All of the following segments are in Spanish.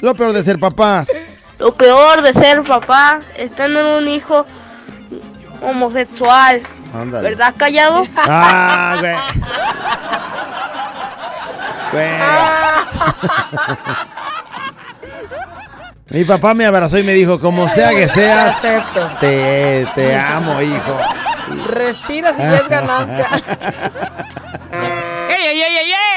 Lo peor de ser papás. Lo peor de ser papá es tener un hijo homosexual. Ándale. ¿Verdad, callado? Ah, güey. Güey. Mi papá me abrazó y me dijo, como sea que seas, Acepto. te, te amo, hijo. Respira si es ganancia. ¡Ey, ey, ey, ey, ey!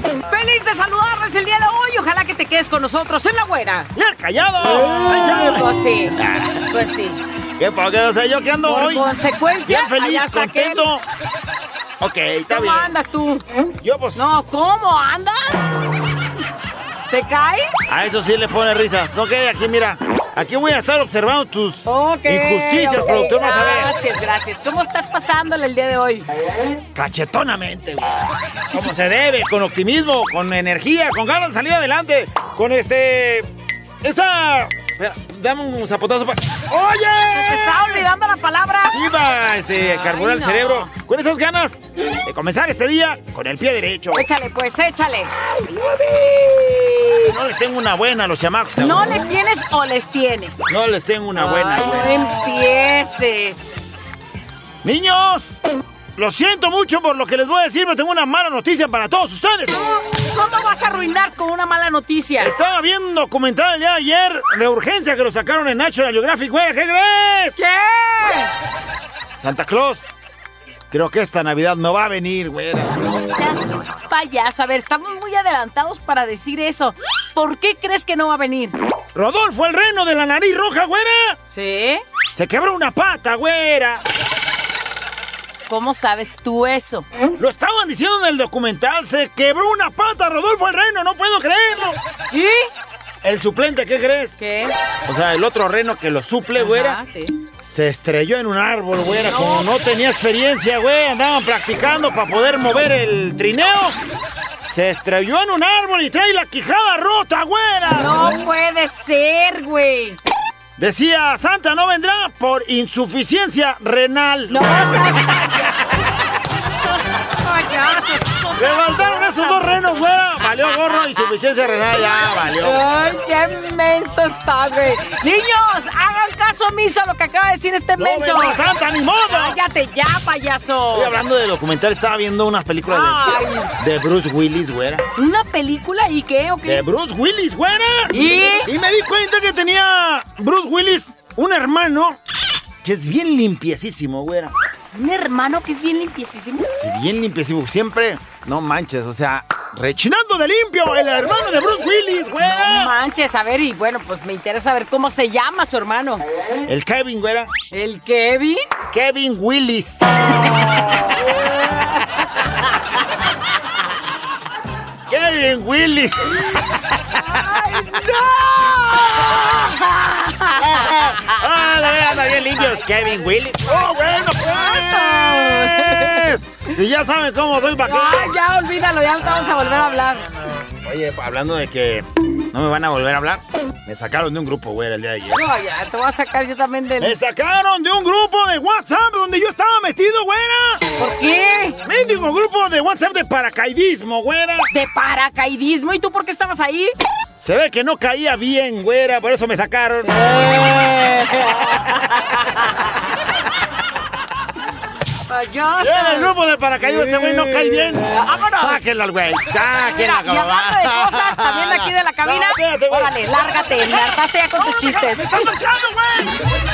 ¡Feliz de saludarles el día de hoy! Ojalá que te quedes con nosotros en la güera. ¡Y el callado! Pues sí, pues sí. ¿Qué porque O sea, yo que ando Por hoy consecuencia, bien feliz, está aquel. contento. Ok, está ¿Cómo bien. andas tú? Yo pues No, ¿cómo andas? ¿Te cae? a eso sí le pone risas. Ok, aquí mira. Aquí voy a estar observando tus injusticias, productor, vas a ver. Gracias, gracias. ¿Cómo estás pasándole el día de hoy? Cachetonamente, güey. Como se debe, con optimismo, con energía, con ganas de salir adelante. Con este. Esa. Espera, dame un zapotazo para. Te ¡Oye! estaba olvidando la palabra. Iba este, carburar el no. cerebro con esas ganas de comenzar este día con el pie derecho. Échale, pues, échale. No les tengo una buena a los chamacos. cabrón. ¿No les tienes o les tienes? No les tengo una buena, Ay, no empieces. Niños, lo siento mucho por lo que les voy a decir, pero tengo una mala noticia para todos ustedes. ¿Cómo, cómo vas a arruinar con una mala noticia? Estaba viendo un documental el día de ayer de urgencia que lo sacaron en National Geographic, güey. ¿Qué crees? ¿Qué? Santa Claus. Creo que esta Navidad no va a venir, güey. No seas payaso. A ver, estamos muy adelantados para decir eso. ¿Por qué crees que no va a venir? Rodolfo, el reno de la nariz roja, güera. ¿Sí? Se quebró una pata, güera. ¿Cómo sabes tú eso? Lo estaban diciendo en el documental. Se quebró una pata, Rodolfo el reno. No puedo creerlo. ¿Y? El suplente, ¿qué crees? ¿Qué? O sea, el otro reno que lo suple, güera. Ajá, sí. Se estrelló en un árbol, güera. No. Como no tenía experiencia, güey. Andaban practicando para poder mover el trineo. Se estrelló en un árbol y trae la quijada rota, güera. No puede ser, güey. Decía, Santa no vendrá por insuficiencia renal. Seas payasos. Le faltaron esos dos renos, güera. Valió gorro, insuficiencia renal, ya valió. Ay, qué menso está, güey. Niños, hagan caso omiso a lo que acaba de decir este No menso. vendrá Santa, ni modo. Cállate ya, payaso. Estoy hablando de documental, estaba viendo unas películas de, de Bruce Willis, güera. ¿Una película y qué o De qué? Bruce Willis, güera. ¿Y? Y me di cuenta que tenía Bruce Willis un hermano que es bien limpiecísimo, güera. Un hermano que es bien limpiecísimo. Sí, bien limpiecísimo. Siempre, no manches, o sea, rechinando de limpio el hermano de Bruce Willis, No güera. manches, a ver, y bueno, pues me interesa saber cómo se llama su hermano. El Kevin, güera. ¿El Kevin? Kevin Willis. Kevin Willis. ¡Ay, no! Ah, anda bien limpio. Es Kevin Willis. ¡Oh, bueno, pues! Y ya saben cómo soy vaquero. Ay, ya olvídalo, ya no vamos a volver a hablar. Oye, hablando de que no me van a volver a hablar, me sacaron de un grupo, güey, el día de ayer. No, ya, te voy a sacar yo también Me del... sacaron de un grupo de WhatsApp donde yo estaba metido, güera. ¿Por qué? Mendigo grupo de WhatsApp de paracaidismo, güera. De paracaidismo. ¿Y tú por qué estabas ahí? Se ve que no caía bien, güera, por eso me sacaron. Eh. En el grupo de paracaidismo ese güey no cae bien. ¡Vámonos! Sáquenlo al güey. Mira, Sáquenlo, y hablando de cosas, también de aquí de la cabina. No, espérate. Órale, lárgate, me hartaste ya con tus chistes. ¡Me estás sacando, güey!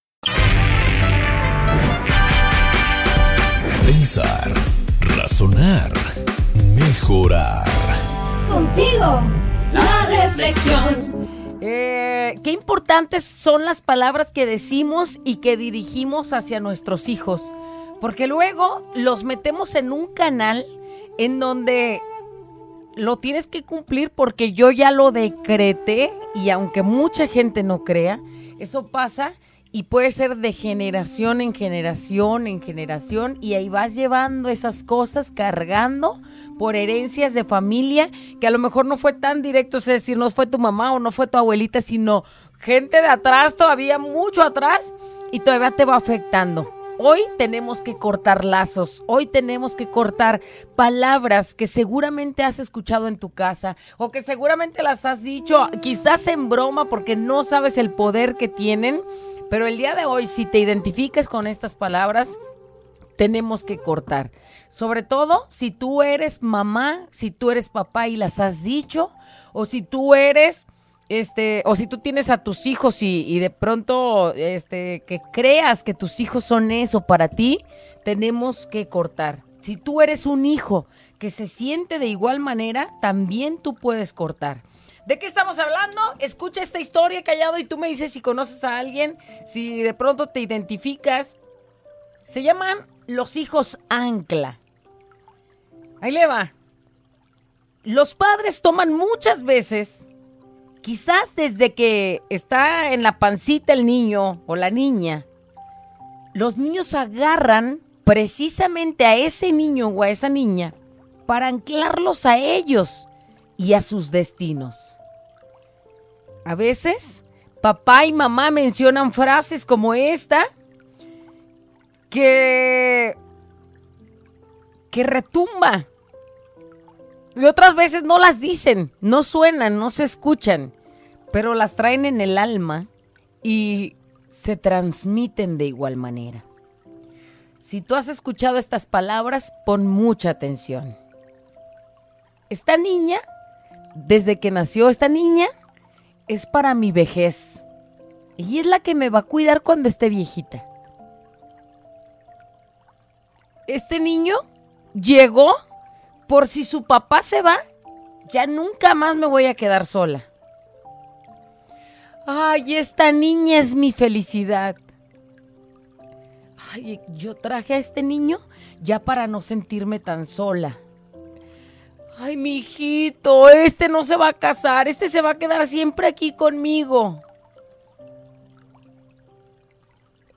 Pensar, razonar, mejorar. Contigo, la reflexión. Eh, qué importantes son las palabras que decimos y que dirigimos hacia nuestros hijos. Porque luego los metemos en un canal en donde lo tienes que cumplir porque yo ya lo decreté y aunque mucha gente no crea, eso pasa y puede ser de generación en generación en generación y ahí vas llevando esas cosas cargando por herencias de familia que a lo mejor no fue tan directo, es decir, no fue tu mamá o no fue tu abuelita, sino gente de atrás, todavía mucho atrás y todavía te va afectando. Hoy tenemos que cortar lazos, hoy tenemos que cortar palabras que seguramente has escuchado en tu casa o que seguramente las has dicho quizás en broma porque no sabes el poder que tienen, pero el día de hoy si te identificas con estas palabras, tenemos que cortar. Sobre todo si tú eres mamá, si tú eres papá y las has dicho, o si tú eres este, o si tú tienes a tus hijos y, de pronto, este, que creas que tus hijos son eso para ti, tenemos que cortar. Si tú eres un hijo que se siente de igual manera, también tú puedes cortar. ¿De qué estamos hablando? Escucha esta historia callado y tú me dices si conoces a alguien, si de pronto te identificas. Se llaman los hijos ancla. Ahí le va. Los padres toman muchas veces quizás desde que está en la pancita el niño o la niña, los niños agarran precisamente a ese niño o a esa niña para anclarlos a ellos y a sus destinos. A veces, papá y mamá mencionan frases como esta que que retumba y otras veces no las dicen, no suenan, no se escuchan, pero las traen en el alma y se transmiten de igual manera. Si tú has escuchado estas palabras, pon mucha atención. Esta niña, desde que nació esta niña, es para mi vejez. Y es la que me va a cuidar cuando esté viejita. Este niño llegó por si su papá se va, ya nunca más me voy a quedar sola. Ay, esta niña es mi felicidad. Ay, yo traje a este niño ya para no sentirme tan sola. Ay, mi hijito, este no se va a casar, este se va a quedar siempre aquí conmigo.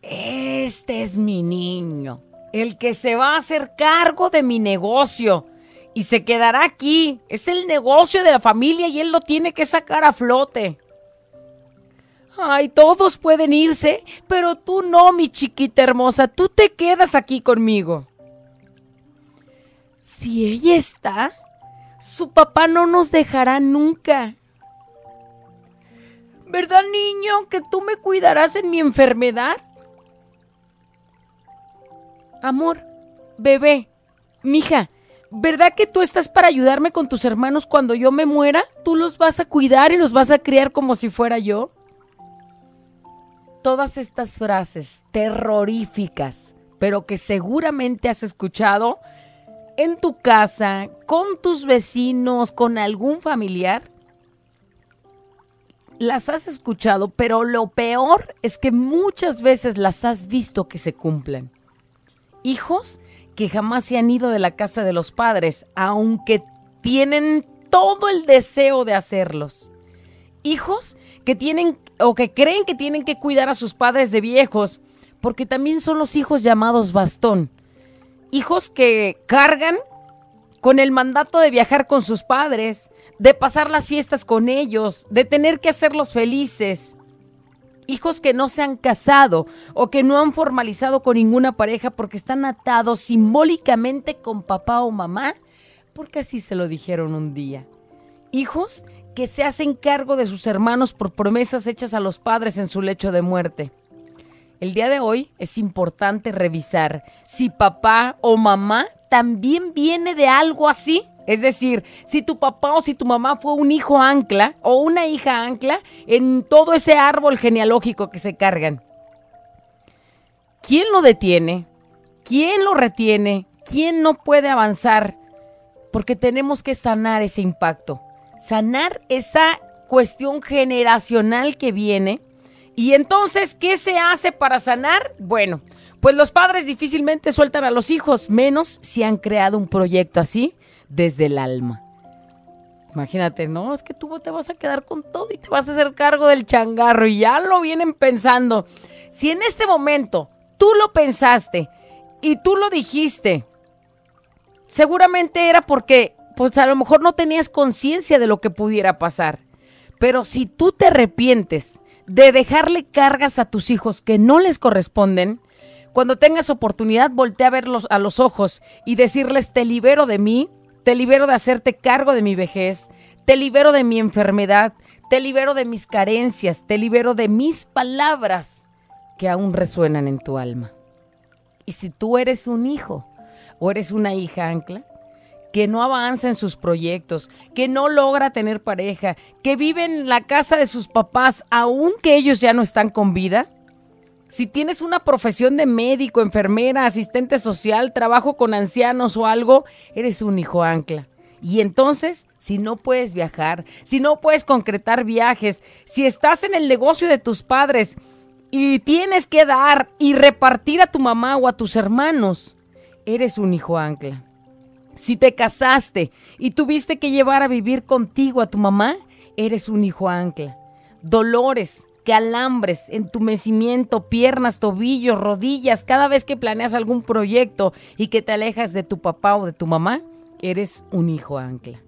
Este es mi niño, el que se va a hacer cargo de mi negocio y se quedará aquí. Es el negocio de la familia y él lo tiene que sacar a flote. Ay, todos pueden irse, pero tú no, mi chiquita hermosa, tú te quedas aquí conmigo. Si ella está, su papá no nos dejará nunca. ¿Verdad, niño, que tú me cuidarás en mi enfermedad? Amor, bebé, mija, ¿verdad que tú estás para ayudarme con tus hermanos cuando yo me muera? ¿Tú los vas a cuidar y los vas a criar como si fuera yo? Todas estas frases terroríficas, pero que seguramente has escuchado en tu casa, con tus vecinos, con algún familiar, las has escuchado, pero lo peor es que muchas veces las has visto que se cumplen. Hijos que jamás se han ido de la casa de los padres, aunque tienen todo el deseo de hacerlos. Hijos que tienen o que creen que tienen que cuidar a sus padres de viejos, porque también son los hijos llamados bastón. Hijos que cargan con el mandato de viajar con sus padres, de pasar las fiestas con ellos, de tener que hacerlos felices. hijos que no se han casado o que no han formalizado con ninguna pareja porque están atados simbólicamente con papá o mamá, porque así se lo dijeron un día. Hijos que se hacen cargo de sus hermanos por promesas hechas a los padres en su lecho de muerte. El día de hoy es importante revisar si papá o mamá también viene de algo así. Es decir, si tu papá o si tu mamá fue un hijo ancla o una hija ancla en todo ese árbol genealógico que se cargan. ¿Quién lo detiene? ¿Quién lo retiene? ¿Quién no puede avanzar? Porque tenemos que sanar ese impacto, sanar esa cuestión generacional que viene. Y entonces, ¿qué se hace para sanar? Bueno, pues los padres difícilmente sueltan a los hijos, menos si han creado un proyecto así desde el alma. Imagínate, no, es que tú te vas a quedar con todo y te vas a hacer cargo del changarro y ya lo vienen pensando. Si en este momento tú lo pensaste y tú lo dijiste, seguramente era porque pues a lo mejor no tenías conciencia de lo que pudiera pasar. Pero si tú te arrepientes de dejarle cargas a tus hijos que no les corresponden, cuando tengas oportunidad, voltea a verlos a los ojos y decirles, te libero de mí, te libero de hacerte cargo de mi vejez, te libero de mi enfermedad, te libero de mis carencias, te libero de mis palabras que aún resuenan en tu alma. Y si tú eres un hijo o eres una hija ancla, que no avanza en sus proyectos, que no logra tener pareja, que vive en la casa de sus papás aunque ellos ya no están con vida, si tienes una profesión de médico, enfermera, asistente social, trabajo con ancianos o algo, eres un hijo ancla. Y entonces, si no puedes viajar, si no puedes concretar viajes, si estás en el negocio de tus padres y tienes que dar y repartir a tu mamá o a tus hermanos, eres un hijo ancla. Si te casaste y tuviste que llevar a vivir contigo a tu mamá, eres un hijo ancla. Dolores, calambres, entumecimiento, piernas, tobillos, rodillas, cada vez que planeas algún proyecto y que te alejas de tu papá o de tu mamá, eres un hijo ancla.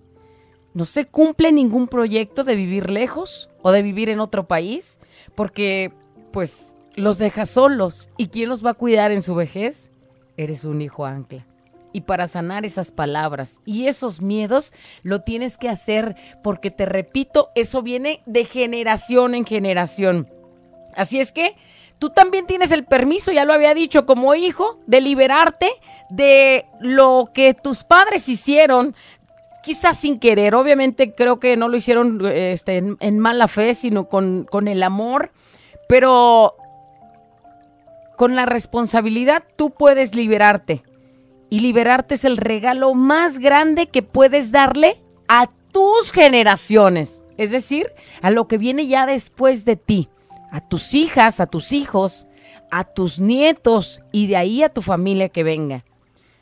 No se cumple ningún proyecto de vivir lejos o de vivir en otro país porque pues los dejas solos y ¿quién los va a cuidar en su vejez? Eres un hijo ancla y para sanar esas palabras y esos miedos lo tienes que hacer porque te repito, eso viene de generación en generación. Así es que tú también tienes el permiso, ya lo había dicho, como hijo, de liberarte de lo que tus padres hicieron, quizás sin querer. Obviamente creo que no lo hicieron este, en, mala fe, sino con, con el amor. Pero con la responsabilidad tú puedes liberarte. Y liberarte es el regalo más grande que puedes darle a tus generaciones. Es decir, a lo que viene ya después de ti. A tus hijas, a tus hijos, a tus nietos y de ahí a tu familia que venga.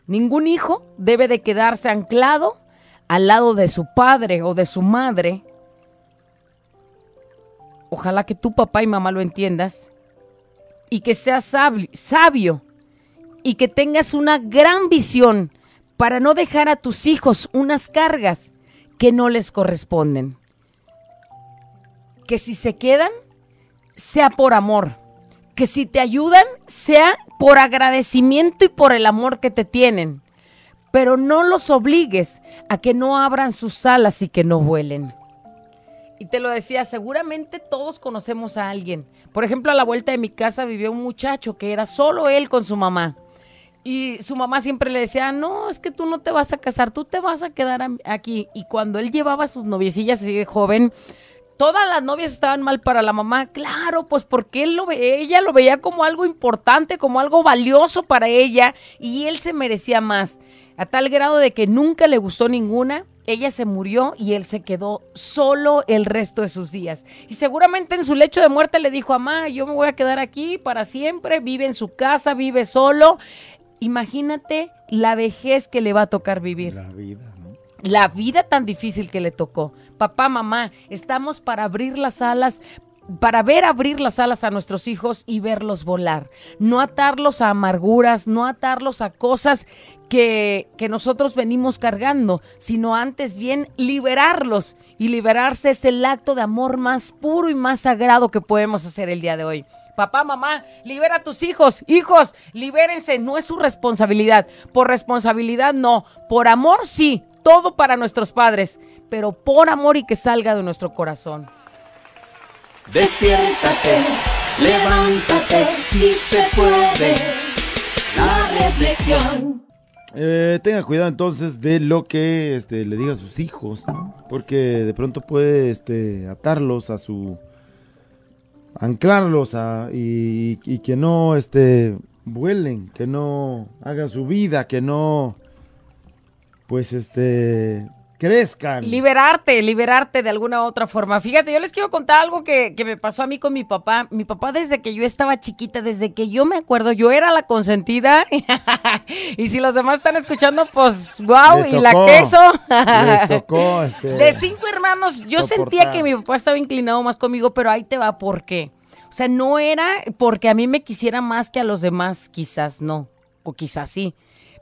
Ningún hijo debe de quedarse anclado al lado de su padre o de su madre. Ojalá que tu papá y mamá lo entiendas y que seas sabio, sabio y que tengas una gran visión para no dejar a tus hijos unas cargas que no les corresponden. Que si se quedan, sea por amor. Que si te ayudan, sea por agradecimiento y por el amor que te tienen. Pero no los obligues a que no abran sus alas y que no vuelen. Y te lo decía, seguramente todos conocemos a alguien. Por ejemplo, a la vuelta de mi casa vivió un muchacho que era solo él con su mamá. Y su mamá siempre le decía, no, es que tú no te vas a casar, tú te vas a quedar aquí. Y cuando él llevaba a sus noviecillas así de joven, todas las novias estaban mal para la mamá. Claro, pues porque él lo ve, ella lo veía como algo importante, como algo valioso para ella. Y él se merecía más. A tal grado de que nunca le gustó ninguna. Ella se murió y él se quedó solo el resto de sus días. Y seguramente en su lecho de muerte le dijo, mamá, yo me voy a quedar aquí para siempre, vive en su casa, vive solo imagínate la vejez que le va a tocar vivir. La vida, ¿no? La vida tan difícil que le tocó. Papá, mamá, estamos para abrir las alas para ver abrir las alas a nuestros hijos y verlos volar, no atarlos a amarguras, no atarlos a cosas que, que nosotros venimos cargando, sino antes bien liberarlos. Y liberarse es el acto de amor más puro y más sagrado que podemos hacer el día de hoy. Papá, mamá, libera a tus hijos. Hijos, libérense. No es su responsabilidad. Por responsabilidad no. Por amor sí. Todo para nuestros padres. Pero por amor y que salga de nuestro corazón. Despiértate, levántate, si se puede. La reflexión. Eh, tenga cuidado entonces de lo que este, le diga a sus hijos, ¿no? Porque de pronto puede este, atarlos a su... anclarlos a, y, y que no este, vuelen, que no hagan su vida, que no... pues este... crezcan. Liberarte, liberarte de alguna u otra forma. Fíjate, yo les quiero contar algo que, que me pasó a mí con mi papá. Mi papá desde que yo estaba chiquita, desde que yo me acuerdo, yo era la consentida. y si los demás están escuchando, pues wow, Les y la queso. Les tocó, este, De cinco hermanos, yo sentía que mi papá estaba inclinado más conmigo, pero ahí te va, ¿por qué? O sea, no era porque a mí me quisiera más que a los demás, quizás no, o quizás sí.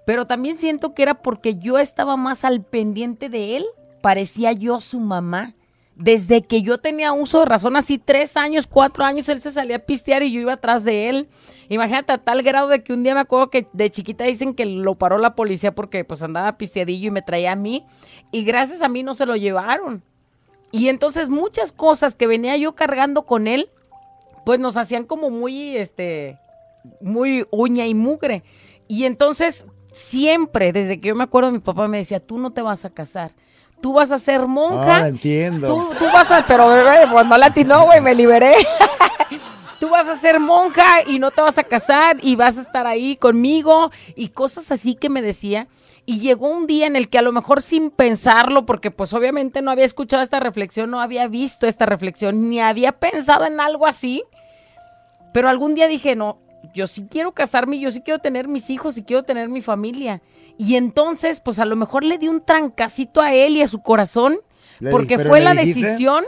Pero también siento que era porque yo estaba más al pendiente de él, parecía yo su mamá. Desde que yo tenía uso de razón, así tres años, cuatro años, él se salía a pistear y yo iba atrás de él. Imagínate a tal grado de que un día me acuerdo que de chiquita dicen que lo paró la policía porque pues andaba pisteadillo y me traía a mí. Y gracias a mí no se lo llevaron. Y entonces muchas cosas que venía yo cargando con él, pues nos hacían como muy, este, muy uña y mugre. Y entonces siempre, desde que yo me acuerdo, mi papá me decía, tú no te vas a casar. Tú vas a ser monja. Ahora entiendo. Tú, tú vas a, pero bebé, pues no güey, me liberé. tú vas a ser monja y no te vas a casar y vas a estar ahí conmigo y cosas así que me decía. Y llegó un día en el que a lo mejor sin pensarlo, porque pues obviamente no había escuchado esta reflexión, no había visto esta reflexión, ni había pensado en algo así, pero algún día dije, no, yo sí quiero casarme, yo sí quiero tener mis hijos y quiero tener mi familia. Y entonces, pues a lo mejor le di un trancacito a él y a su corazón, Le porque di- ¿pero fue la dijiste? decisión.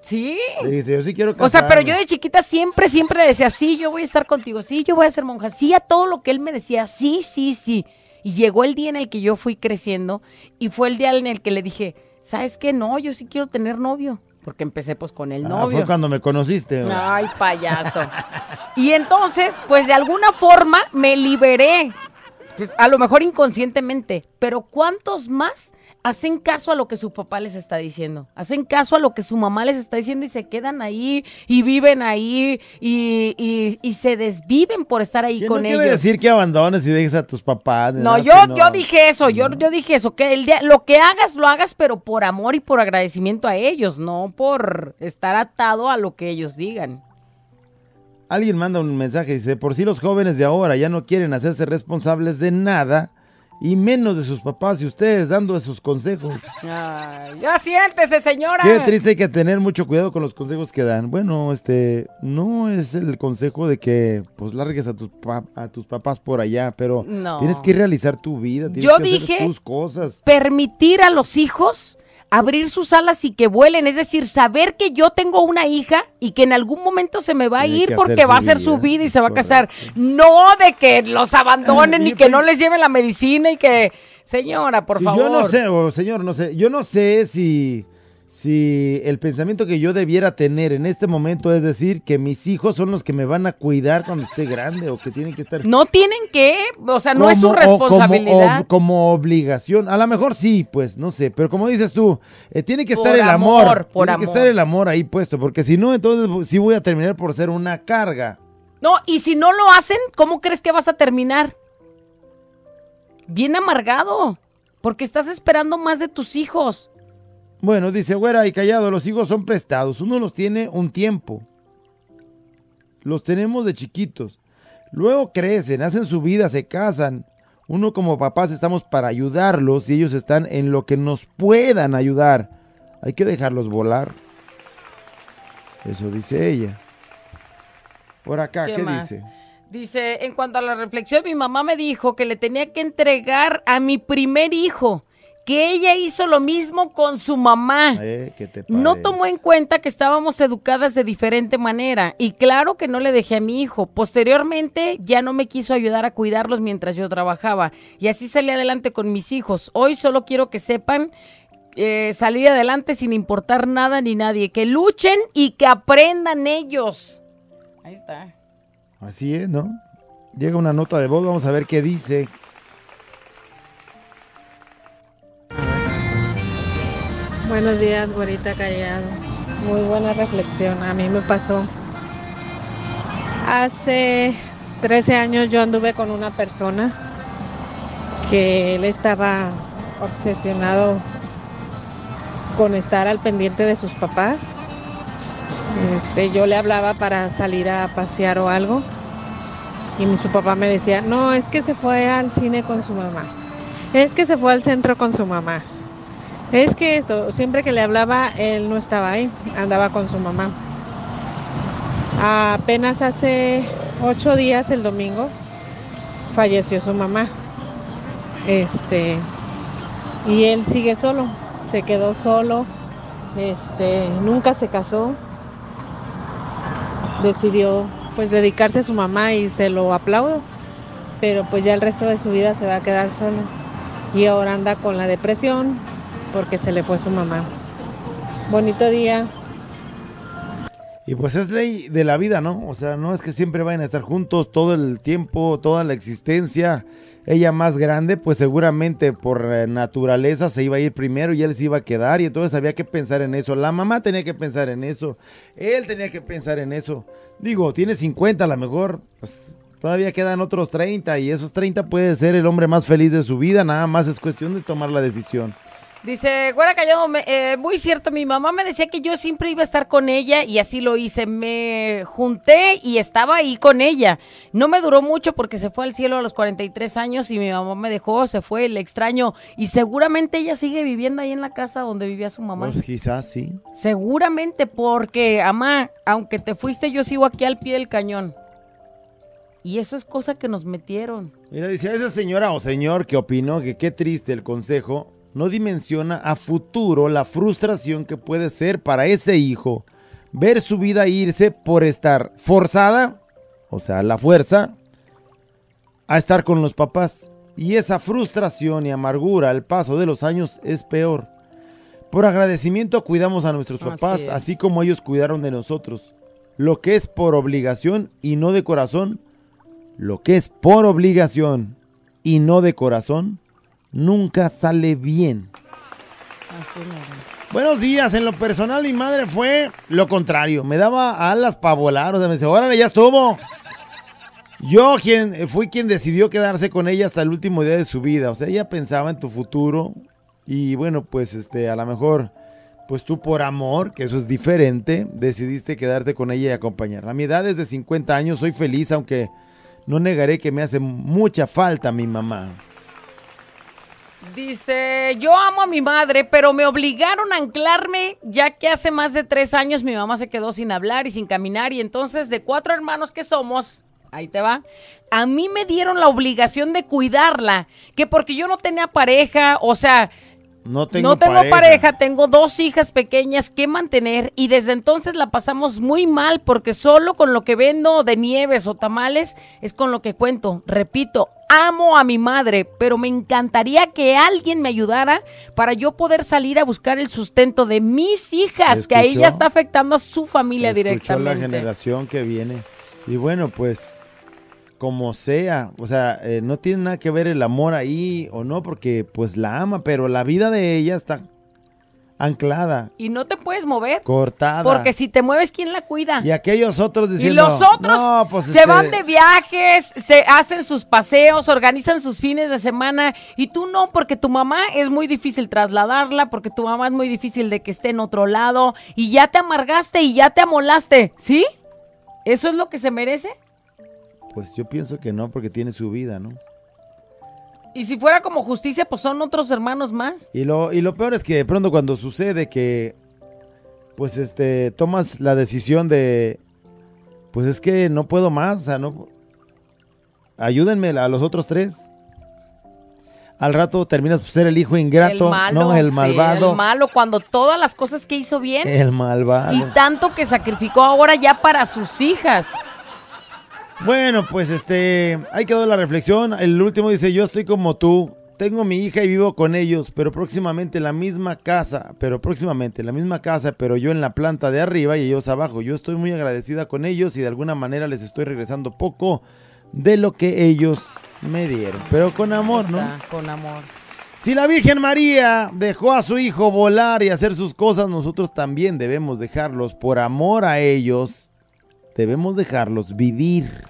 Sí. Le dice, yo sí quiero O sea, pero yo casarme. de chiquita siempre, siempre le decía, sí, yo voy a estar contigo, sí, yo voy a ser monja, sí, a todo lo que él me decía, sí, sí, sí. Y llegó el día en el que yo fui creciendo y fue el día en el que le dije, ¿sabes qué? No, yo sí quiero tener novio. Porque empecé pues con el Ah, novio. fue cuando me conociste. güey. Ay, payaso. Y entonces, pues de alguna forma me liberé. Pues, a lo mejor inconscientemente, pero ¿cuántos más hacen caso a lo que su papá les está diciendo? Hacen caso a lo que su mamá les está diciendo y se quedan ahí y viven ahí y, y- y se desviven por estar ahí con no quiere ellos. decir que abandones y dejes a tus papás. No, yo, yo dije eso, yo, yo dije eso, que el día, lo que hagas, lo hagas, pero por amor y por agradecimiento a ellos, no por estar atado a lo que ellos digan. Alguien manda un mensaje, dice, por si los jóvenes de ahora ya no quieren hacerse responsables de nada, y menos de sus papás y ustedes dando esos consejos. Ay, ya siéntese, señora. Qué triste hay que tener mucho cuidado con los consejos que dan. Bueno, este, no es el consejo de que pues largues a tus, pa- a tus papás por allá, pero No. tienes que realizar tu vida, tienes Yo que hacer dije- tus cosas. Permitir a los hijos abrir sus alas y que vuelen, es decir, saber que yo tengo una hija y que en algún momento se me va a Tiene ir que porque va a hacer su vida, y se va a casar. No de que los abandonen Y que no les lleven la medicina y que, señora, por Sí, favor. Yo no sé, o señor, no sé. Yo no sé si, si el pensamiento que yo debiera tener en este momento es decir que mis hijos son los que me van a cuidar cuando esté grande o que tienen que estar. No tienen que, o sea, no es su como- o como- responsabilidad. o como obligación. A lo mejor sí, pues, no sé. Pero como dices tú, eh, tiene que estar el amor. amor, por tiene que estar el amor ahí puesto. Porque si no, entonces sí voy a terminar por ser una carga. No, y si no lo hacen, ¿cómo crees que vas a terminar? Bien amargado, porque estás esperando más de tus hijos. Bueno, dice güera y callado, los hijos son prestados. Uno los tiene un tiempo. Los tenemos de chiquitos. Luego crecen, hacen su vida, se casan. Uno como papás estamos para ayudarlos y ellos están en lo que nos puedan ayudar. Hay que dejarlos volar. Eso dice ella. Por acá, ¿qué, más? dice? Dice, en cuanto a la reflexión, mi mamá me dijo que le tenía que entregar a mi primer hijo que ella hizo lo mismo con su mamá. Eh, ¿qué te No tomó en cuenta que estábamos educadas de diferente manera y claro que no le dejé a mi hijo. Posteriormente ya no me quiso ayudar a cuidarlos mientras yo trabajaba y así salí adelante con mis hijos. Hoy solo quiero que sepan eh, salir adelante sin importar nada ni nadie, que luchen y que aprendan ellos. Ahí está. Así es, ¿no? Llega una nota de voz, vamos a ver qué dice. Buenos días, güerita callado. Muy buena reflexión. A mí me pasó. Hace 13 años yo anduve con una persona que él estaba obsesionado con estar al pendiente de sus papás. Este, yo le hablaba para salir a pasear o algo y su papá me decía, no, es que se fue al cine con su mamá, es que se fue al centro con su mamá, es que esto, siempre que le hablaba, él no estaba ahí, andaba con su mamá. Apenas hace ocho días, el domingo, falleció su mamá. Este, y él sigue solo, se quedó solo, este, nunca se casó. Decidió pues dedicarse a su mamá y se lo aplaudo, pero pues ya el resto de su vida se va a quedar solo. Y ahora anda con la depresión, porque se le fue su mamá. Bonito día. Y pues es ley de la vida, ¿no? O sea, no es que siempre vayan a estar juntos todo el tiempo, toda la existencia. Ella más grande, pues seguramente por eh, naturaleza se iba a ir primero y él se iba a quedar y entonces había que pensar en eso. La mamá tenía que pensar en eso, él tenía que pensar en eso. Digo, tiene 50 a lo mejor, pues todavía quedan otros 30 y esos 30 puede ser el hombre más feliz de su vida, nada más es cuestión de tomar la decisión. Dice, Güera Callado, me- eh, muy cierto, mi mamá me decía que yo siempre iba a estar con ella y así lo hice. Me junté y estaba ahí con ella. No me duró mucho porque se fue al cielo a los 43 años y mi mamá me dejó, se fue, le extraño. Y seguramente ella sigue viviendo ahí en la casa donde vivía su mamá. Pues quizás sí. Seguramente porque, amá, aunque te fuiste, yo sigo aquí al pie del cañón. Y eso es cosa que nos metieron. Mira, dice esa señora o señor que opinó que qué triste el consejo, no dimensiona a futuro la frustración que puede ser para ese hijo ver su vida irse por estar forzada, o sea, la fuerza, a estar con los papás. Y esa frustración y amargura al paso de los años es peor. Por agradecimiento cuidamos a nuestros Así papás, es. así como ellos cuidaron de nosotros. Lo que es por obligación y no de corazón, lo que es por obligación y no de corazón, nunca sale bien. Buenos días, en lo personal mi madre fue lo contrario, me daba alas para volar, o sea, me dice, órale, ya estuvo. Yo quien, eh, fui quien decidió quedarse con ella hasta el último día de su vida, o sea, ella pensaba en tu futuro y bueno, pues este, a lo mejor, pues tú por amor, que eso es diferente, decidiste quedarte con ella y acompañarla. A mi edad es de 50 años, soy feliz, aunque no negaré que me hace mucha falta mi mamá. Dice, yo amo a mi madre, pero me obligaron a anclarme ya que hace más de tres años mi mamá se quedó sin hablar y sin caminar y entonces de cuatro hermanos que somos, ahí te va, a mí me dieron la obligación de cuidarla, que porque yo no tenía pareja, o sea, No tengo, no tengo pareja. pareja. tengo dos hijas pequeñas que mantener y desde entonces la pasamos muy mal porque solo con lo que vendo de nieves o tamales es con lo que cuento. Repito, amo a mi madre, pero me encantaría que alguien me ayudara para yo poder salir a buscar el sustento de mis hijas, que a ¿Escuchó? ella está afectando a su familia Escuchó la directamente. generación que viene. Y bueno, pues como sea, o sea, eh, no tiene nada que ver el amor ahí o no, porque pues la ama, pero la vida de ella está anclada, Y no te puedes mover. cortada. Porque si te mueves, ¿quién la cuida? Y aquellos otros Y diciendo... los otros "No, pues, se este, van de viajes, se hacen sus paseos, organizan sus fines de semana y tú no, porque tu mamá es muy difícil trasladarla, porque tu mamá es muy difícil de que esté en otro lado y ya te amargaste y ya te amolaste, ¿sí? ¿Eso es lo que se merece? Pues yo pienso que no, porque tiene su vida, ¿no? Y si fuera como justicia, pues son otros hermanos más. Y lo, y lo peor es que de pronto cuando sucede que, pues, este, tomas la decisión de, pues es que no puedo más, o sea, no, ayúdenme a los otros tres. al rato terminas por ser el hijo ingrato, el malo, no el sí, malvado. el malo, cuando todas las cosas que hizo bien El malvado. y tanto que sacrificó ahora ya para sus hijas. Bueno, pues este, ahí quedó la reflexión. El último dice, yo estoy como tú. Tengo mi hija y vivo con ellos, pero próximamente en la misma casa, pero próximamente en la misma casa, pero yo en la planta de arriba y ellos abajo. Yo estoy muy agradecida con ellos y de alguna manera les estoy regresando poco de lo que ellos me dieron. Pero con amor, ¿no? Con amor. Si la Virgen María dejó a su hijo volar y hacer sus cosas, nosotros también debemos dejarlos por amor a ellos. Debemos dejarlos vivir.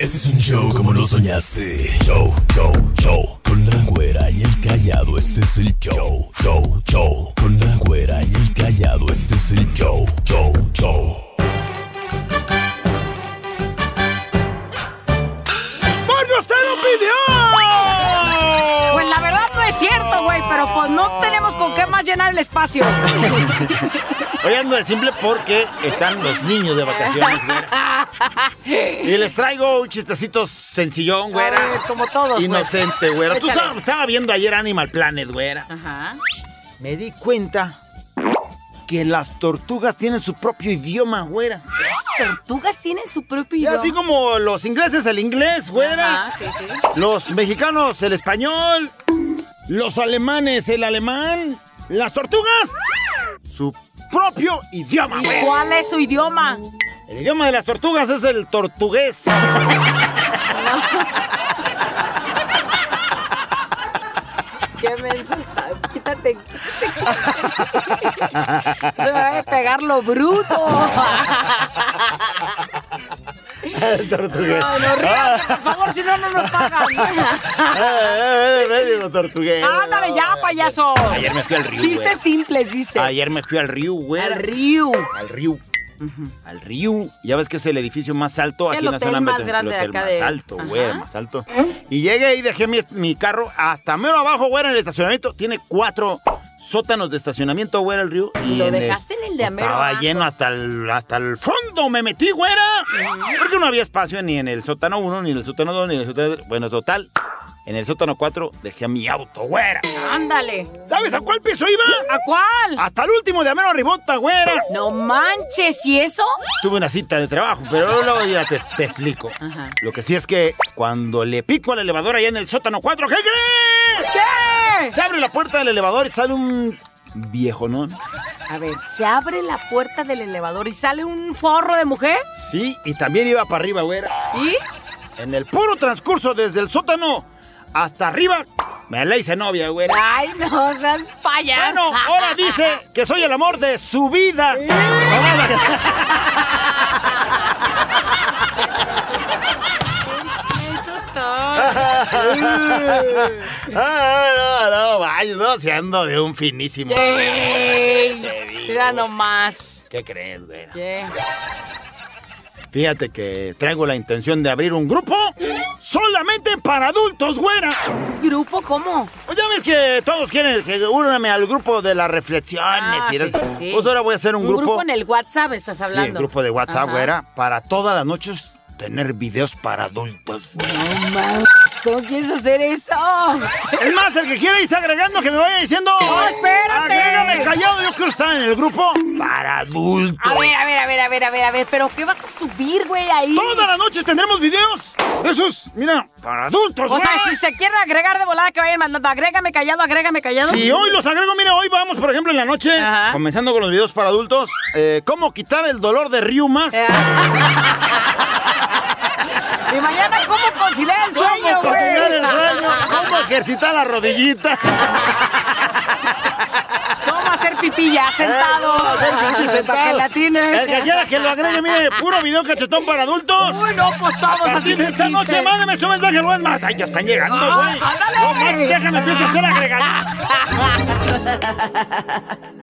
Este es un show como lo soñaste. Show, show, show. Con la güera y el callado, este es el show. Show, show. Con la güera y el callado, este es el show. Show, show. ¡Porque usted lo pidió! Pues la verdad no es cierto, güey, pero pues no tenemos más llenar el espacio. Hoy ando de simple porque están los niños de vacaciones, güera. Y les traigo un chistecito sencillón, güera. como todos. Inocente, güera. Tú sabes, estaba viendo ayer Animal Planet, güera. Ajá. Me di cuenta que las tortugas tienen su propio idioma, güera. Las tortugas tienen su propio idioma. así como los ingleses el inglés, güera. Ajá, sí, sí. Los mexicanos el español. Los alemanes el alemán. Las tortugas su propio idioma, ¿Y cuál es su idioma? El idioma de las tortugas es el tortugués. Qué menso estás. Quítate, quítate. Se me va a pegar lo bruto. el tortugués. Ay, no rías, por favor, si no, no nos pagan. Eh, eh, eh, tortugués. Ándale ya, payaso. Ayer me fui al río, Chistes güey. simples, dice. Ayer me fui al río, güey. Al río. Al río. Al río. Ya ves que es el edificio más alto El aquí en la hotel zona más grande el de hotel acá más de- alto, güey, Ajá. más alto. Y llegué y dejé mi, mi carro hasta mero abajo, güey, en el estacionamiento. Tiene cuatro sótanos de estacionamiento, güey, el río. ¿Y lo en el- dejaste en el de a Estaba abajo? lleno hasta el, hasta el fondo, me metí, güera. Porque no había espacio ni en el sótano 1, ni en el sótano 2, ni en el sótano 3. Bueno, total, en el sótano 4 dejé mi auto, güera. Ándale. ¿Sabes a cuál piso iba? ¿A cuál? Hasta el último de Amero Ribota, güera. No manches, ¿y eso? Tuve una cita de trabajo, pero luego ya te, te explico. Ajá. Lo que sí es que cuando le pico al elevador allá en el sótano 4, ¿qué crees? ¿Qué? Se abre la puerta del elevador y sale un viejonón. A ver, se abre la puerta del elevador y sale un forro de mujer. Sí, y también iba para arriba, güera. ¿Y? En el puro transcurso desde el sótano hasta arriba, me la hice novia, güera. Ay, no seas payaso. Bueno, ahora dice que soy el amor de su vida. Ah, no, no, vaya, no, se ando de un finísimo. Mira nomás. ¿Qué crees, güera? ¿Qué? Fíjate que traigo la intención de abrir un grupo solamente para adultos, güera. ¿Grupo cómo? Pues ya ves que todos quieren que úname al grupo de las reflexiones. Ah, y sí, sí, sí. Pues ahora voy a hacer un, Un grupo en el WhatsApp estás hablando. Sí, el grupo de WhatsApp, Ajá. güera, para todas las noches tener videos para adultos. No mames, ¿cómo quieres hacer eso? Es más, el que quiera irse agregando, que me vaya diciendo. ¡No, espérate! Agrégame callado, yo quiero estar en el grupo para adultos. A ver, a ver, a ver, a ver, a ver, a ver, pero ¿qué vas a subir, güey, ahí? Todas las noches tendremos videos de esos, mira, para adultos, O sea, güey. si se quieren agregar de volada, que vayan mandando, agrégame callado, agrégame callado. Si hoy los agrego, mira, hoy vamos, por ejemplo, en la noche, Ajá. comenzando con los videos para adultos, eh, cómo quitar el dolor de riumas. Eh, y mañana, ¿cómo conciliar el ¿Cómo sueño, güey? cocinar el sueño? ¿Cómo ejercitar la rodillita? ¿Cómo hacer pipí ya sentado? ¿Cómo hacer pipí Para que sentado? la tiene. El que quiera que lo agregue, mire, puro video cachetón para adultos. Uy, no, pues todos A así. de esta noche, mándeme su mensaje, no es más. Ay, ya están llegando, Ah, güey. ándale. No manches, déjame empiezo a hacer agregar.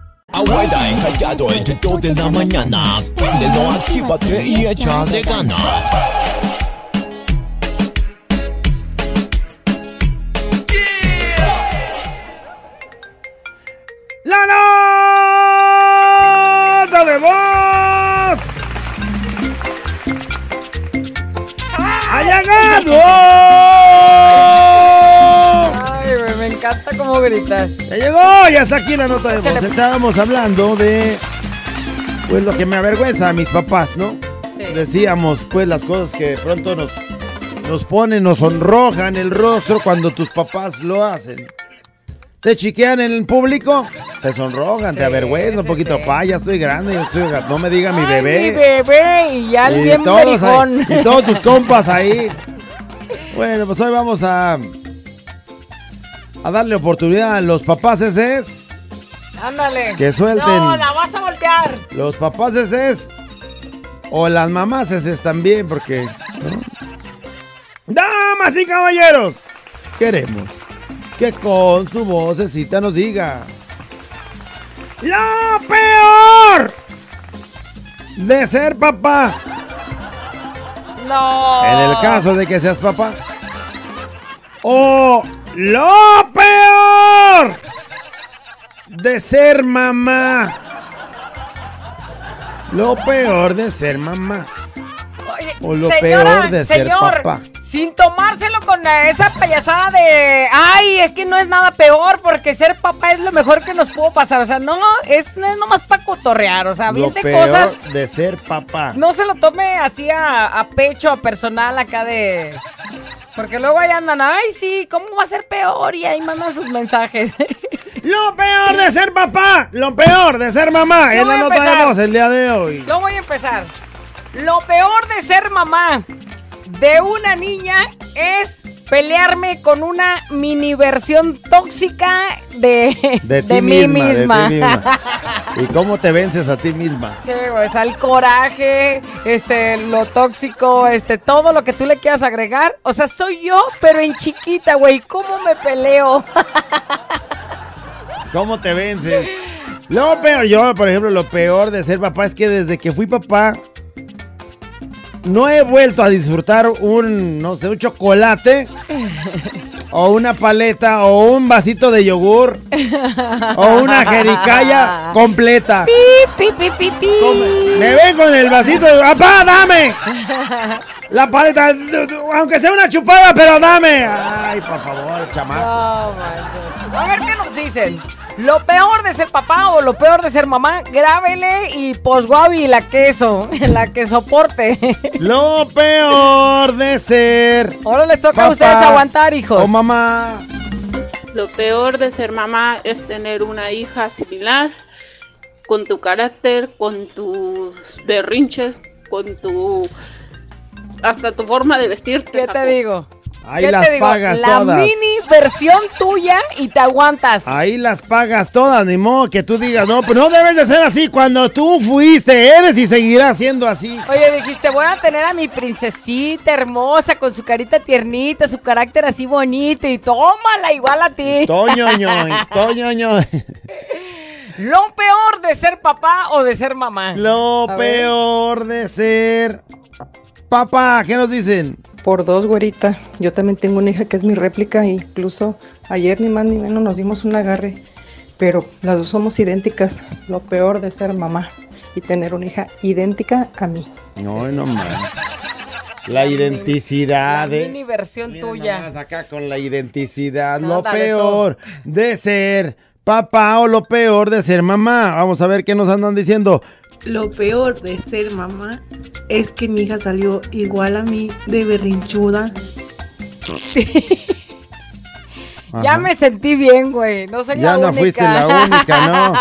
Abuela encallado entre 2 de la mañana. Préndelo, actívate y échale ganas. Gritas. ¡Ya llegó! Ya está aquí la nota de voz. Estábamos hablando de. Pues lo que me avergüenza a mis papás, ¿no? Sí. Decíamos, pues, las cosas que de pronto nos, nos ponen, nos sonrojan el rostro cuando tus papás lo hacen. Te chiquean en el público, te sonrojan, te avergüenzan un poquito. sí. Pa, ya estoy grande, ya estoy no me diga mi bebé. mi bebé, y ya Y bien todos, ahí- y todos tus compas ahí. Bueno, pues hoy vamos a a darle oportunidad a los papás es Ándale. Que suelten. No, la vas a voltear. los papás es o las mamás es también porque ¿no? damas y caballeros queremos que con su vocecita nos diga lo peor de ser papá No. En el caso de que seas papá. O lo peor de ser mamá. Lo peor de ser mamá. Oye, O lo señora, peor de ser señor, papá. Sin tomárselo con eh, esa payasada de, ay, es que no es nada peor porque ser papá es lo mejor que nos pudo pasar. O sea, no, es, no es nomás para cotorrear. O sea, bien de peor cosas. de ser papá. No se lo tome así a, a pecho, a personal acá de... Porque luego ahí andan, ay, sí, ¿cómo va a ser peor? Y ahí mandan sus mensajes. Lo peor de ser papá. Lo peor de ser mamá. Yo Es la nota de voz el día de hoy. Yo voy a empezar. Lo peor de ser mamá de una niña es pelearme con una mini versión tóxica de, De mí misma, de ti misma. misma. ¿Y cómo te vences a ti misma? Sí, güey, o sea, el coraje, este, lo tóxico, este, todo lo que tú le quieras agregar. O sea, soy yo, pero en chiquita, güey. ¿Cómo me peleo? ¿Cómo te vences? Lo peor, yo, por ejemplo, lo peor de ser papá es que desde que fui papá, no he vuelto a disfrutar un, no sé, un chocolate, o una paleta, o un vasito de yogur, o una jericaya completa. pi, pi, pi, pi. Me ven con el vasito de, ¡Papá, dame! La paleta, aunque sea una chupada, pero dame. Ay, por favor, chamaco. Manches. A ver qué nos dicen. Lo peor de ser papá o lo peor de ser mamá, grábele y posguavi la queso, la que soporte. Lo peor de ser Ahora les toca Papá a ustedes aguantar, hijos. o mamá. Lo peor de ser mamá es tener una hija similar, con tu carácter, con tus berrinches, con tu... hasta tu forma de vestirte. ¿Qué te digo? Ahí ¿Qué las te digo? pagas La todas. mini versión tuya y te aguantas. Ahí las pagas todas, ni modo que tú digas, no, pero no debes de ser así cuando tú fuiste, eres y seguirás siendo así. Oye, dijiste, voy a tener a mi princesita hermosa con su carita tiernita, su carácter así bonito y tómala igual a ti. Toñoño, toñoño. Lo peor de ser papá o de ser mamá. Lo A ver. peor de ser papá, ¿qué nos dicen? Por dos, güerita. Yo también tengo una hija que es mi réplica. Incluso ayer ni más ni menos nos dimos un agarre. Pero las dos somos idénticas. Lo peor de ser mamá y tener una hija idéntica a mí. No, no más. La identidad La mini versión Mira tuya. nomás acá con la identidad. Lo peor de ser papá o lo peor de ser mamá. Vamos a ver qué nos andan diciendo. Lo peor de ser mamá es que mi hija salió igual a mí de berrinchuda. Ya me sentí bien, güey. No soy Ya la no única. fuiste la única, no.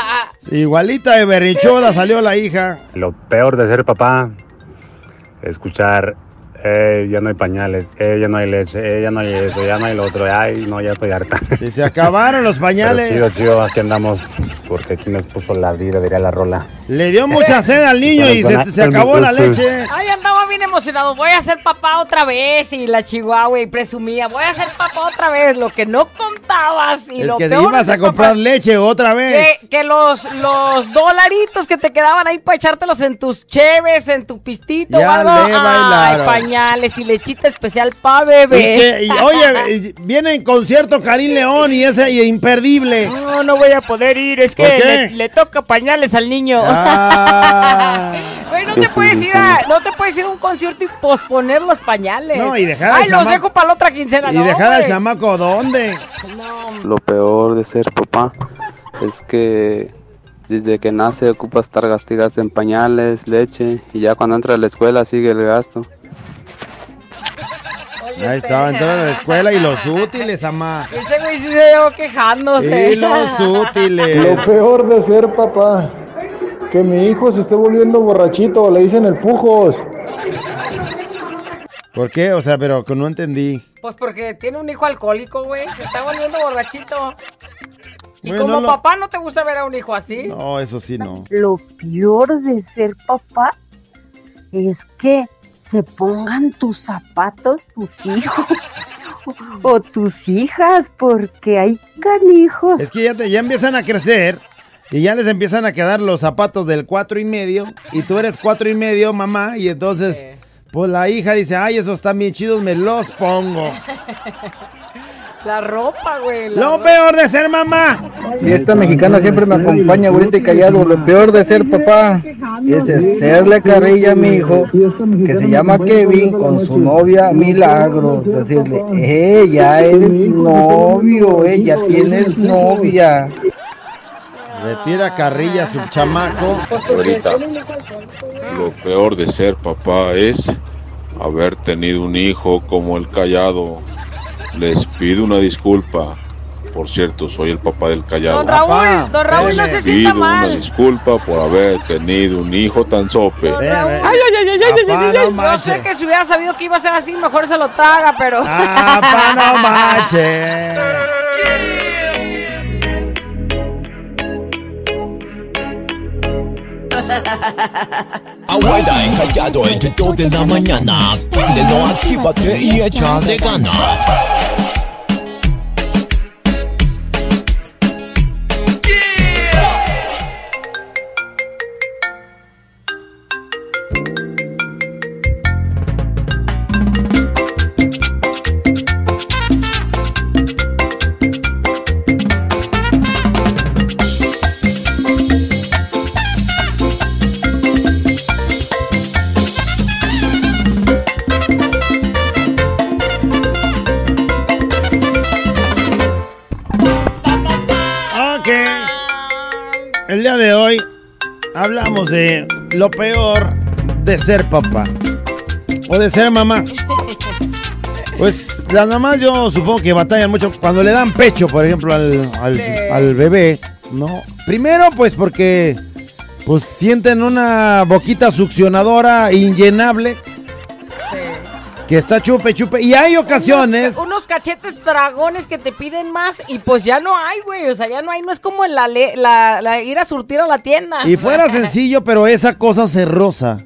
Igualita de berrinchuda salió la hija. Lo peor de ser papá, escuchar, eh, ya no hay pañales, eh, ya no hay leche, eh, ya no hay eso, ya no hay lo otro, ay, no, ya estoy harta. Si se acabaron los pañales. Pero chido, chido, aquí andamos, porque aquí nos puso la vida, diría la rola. Le dio mucha sed al niño y se, se acabó la leche. Ay, andaba bien emocionado. Voy a ser papá otra vez. Y la chihuahua y presumía. Voy a ser papá otra vez. Lo que no contabas. Y Es lo que te peor ibas de a comprar papá, leche otra vez. Que, que los, los dolaritos que te quedaban ahí para echártelos en tus cheves, en tu pistito Ya algo. le Ay. Pañales y lechita especial para Y bebé. que- y, oye, viene en concierto Karim León y ese y imperdible. No, no voy a poder ir, es ¿Por que le, le toca pañales al niño. Ah. Güey, no te puedes ir a, no te puedes ir a un concierto y posponer los pañales. No, y dejar al Ay, los chamaco- dejo para la otra quincena, Y no, dejar al güey. chamaco ¿dónde? Lo peor de ser papá es que desde que nace ocupa estar gastigaste en pañales, leche y ya cuando entra a la escuela sigue el gasto. Ahí estaba entrando a la escuela y los útiles, amá. Ese güey sí se llevó quejándose. Y los útiles. Lo peor de ser papá, que mi hijo se esté volviendo borrachito, le dicen el pujos. ¿Por qué? O sea, pero que no entendí. Pues porque tiene un hijo alcohólico, güey. Se está volviendo borrachito. Y Bueno, como no- papá no te gusta ver a un hijo así. No, eso sí no. Lo peor de ser papá es que se pongan tus zapatos tus hijos o, tus hijas, porque hay canijos. Es que ya, te, ya empiezan a crecer y ya les empiezan a quedar los zapatos del cuatro y medio y tú eres cuatro y medio, mamá, y entonces, pues la hija dice, ay, esos están bien chidos, me los pongo. La ropa, güey. la Lo ropa. peor de ser mamá. Y esta mexicana siempre me acompaña, bonita y callado. Lo peor de ser papá es hacerle carrilla a mi hijo, que se llama Kevin, con su novia Milagros. Decirle, eh, ya eres novio, eh, ya tienes novia. Le tira carrilla a su chamaco. Ahorita, lo peor de ser papá es haber tenido un hijo como el callado. Les pido una disculpa. Por cierto, soy el papá del callado. Don Raúl, don Raúl, no se Les sienta pido una mal. disculpa por haber tenido un hijo tan sope. Ay, ay, ay, ay, ay, ay, ay. Yo sé que si hubiera sabido que iba a ser así, mejor se lo traga, pero. ¡Apa, no manches! Abuela encallado entre 2 de la mañana. Préndelo, actívate y échale ganas. Hablamos de lo peor de ser papá. O de ser mamá. Pues las mamás yo supongo que batallan mucho cuando le dan pecho, por ejemplo, al, al- al bebé, ¿no? Primero pues porque pues sienten una boquita succionadora inllenable que está chupe chupe y hay ocasiones Unos, unos cachetes dragones que te piden más y pues ya no hay, güey. O sea, ya no hay. No es como la, le- la, la ir a surtir a la tienda. y fuera sencillo, pero esa cosa se rosa.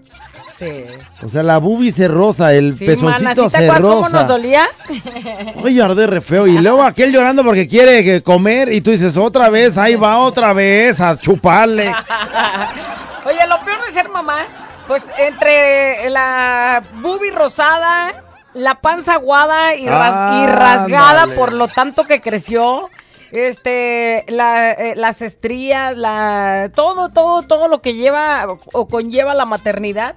Sí. O sea, la bubi se rosa, el Sí, pezoncito mana, ¿sí te se acuerdas cómo nos rosa. dolía? Oye, arde re feo. Y luego aquel llorando porque quiere que comer y tú dices, otra vez, ahí va otra vez a chuparle. Oye, lo peor de ser mamá, pues entre la bubi rosada, la panza aguada y, ras- y rasgada por lo tanto que creció. Este, la, eh, las estrías, la, todo, todo, todo lo que lleva o conlleva la maternidad.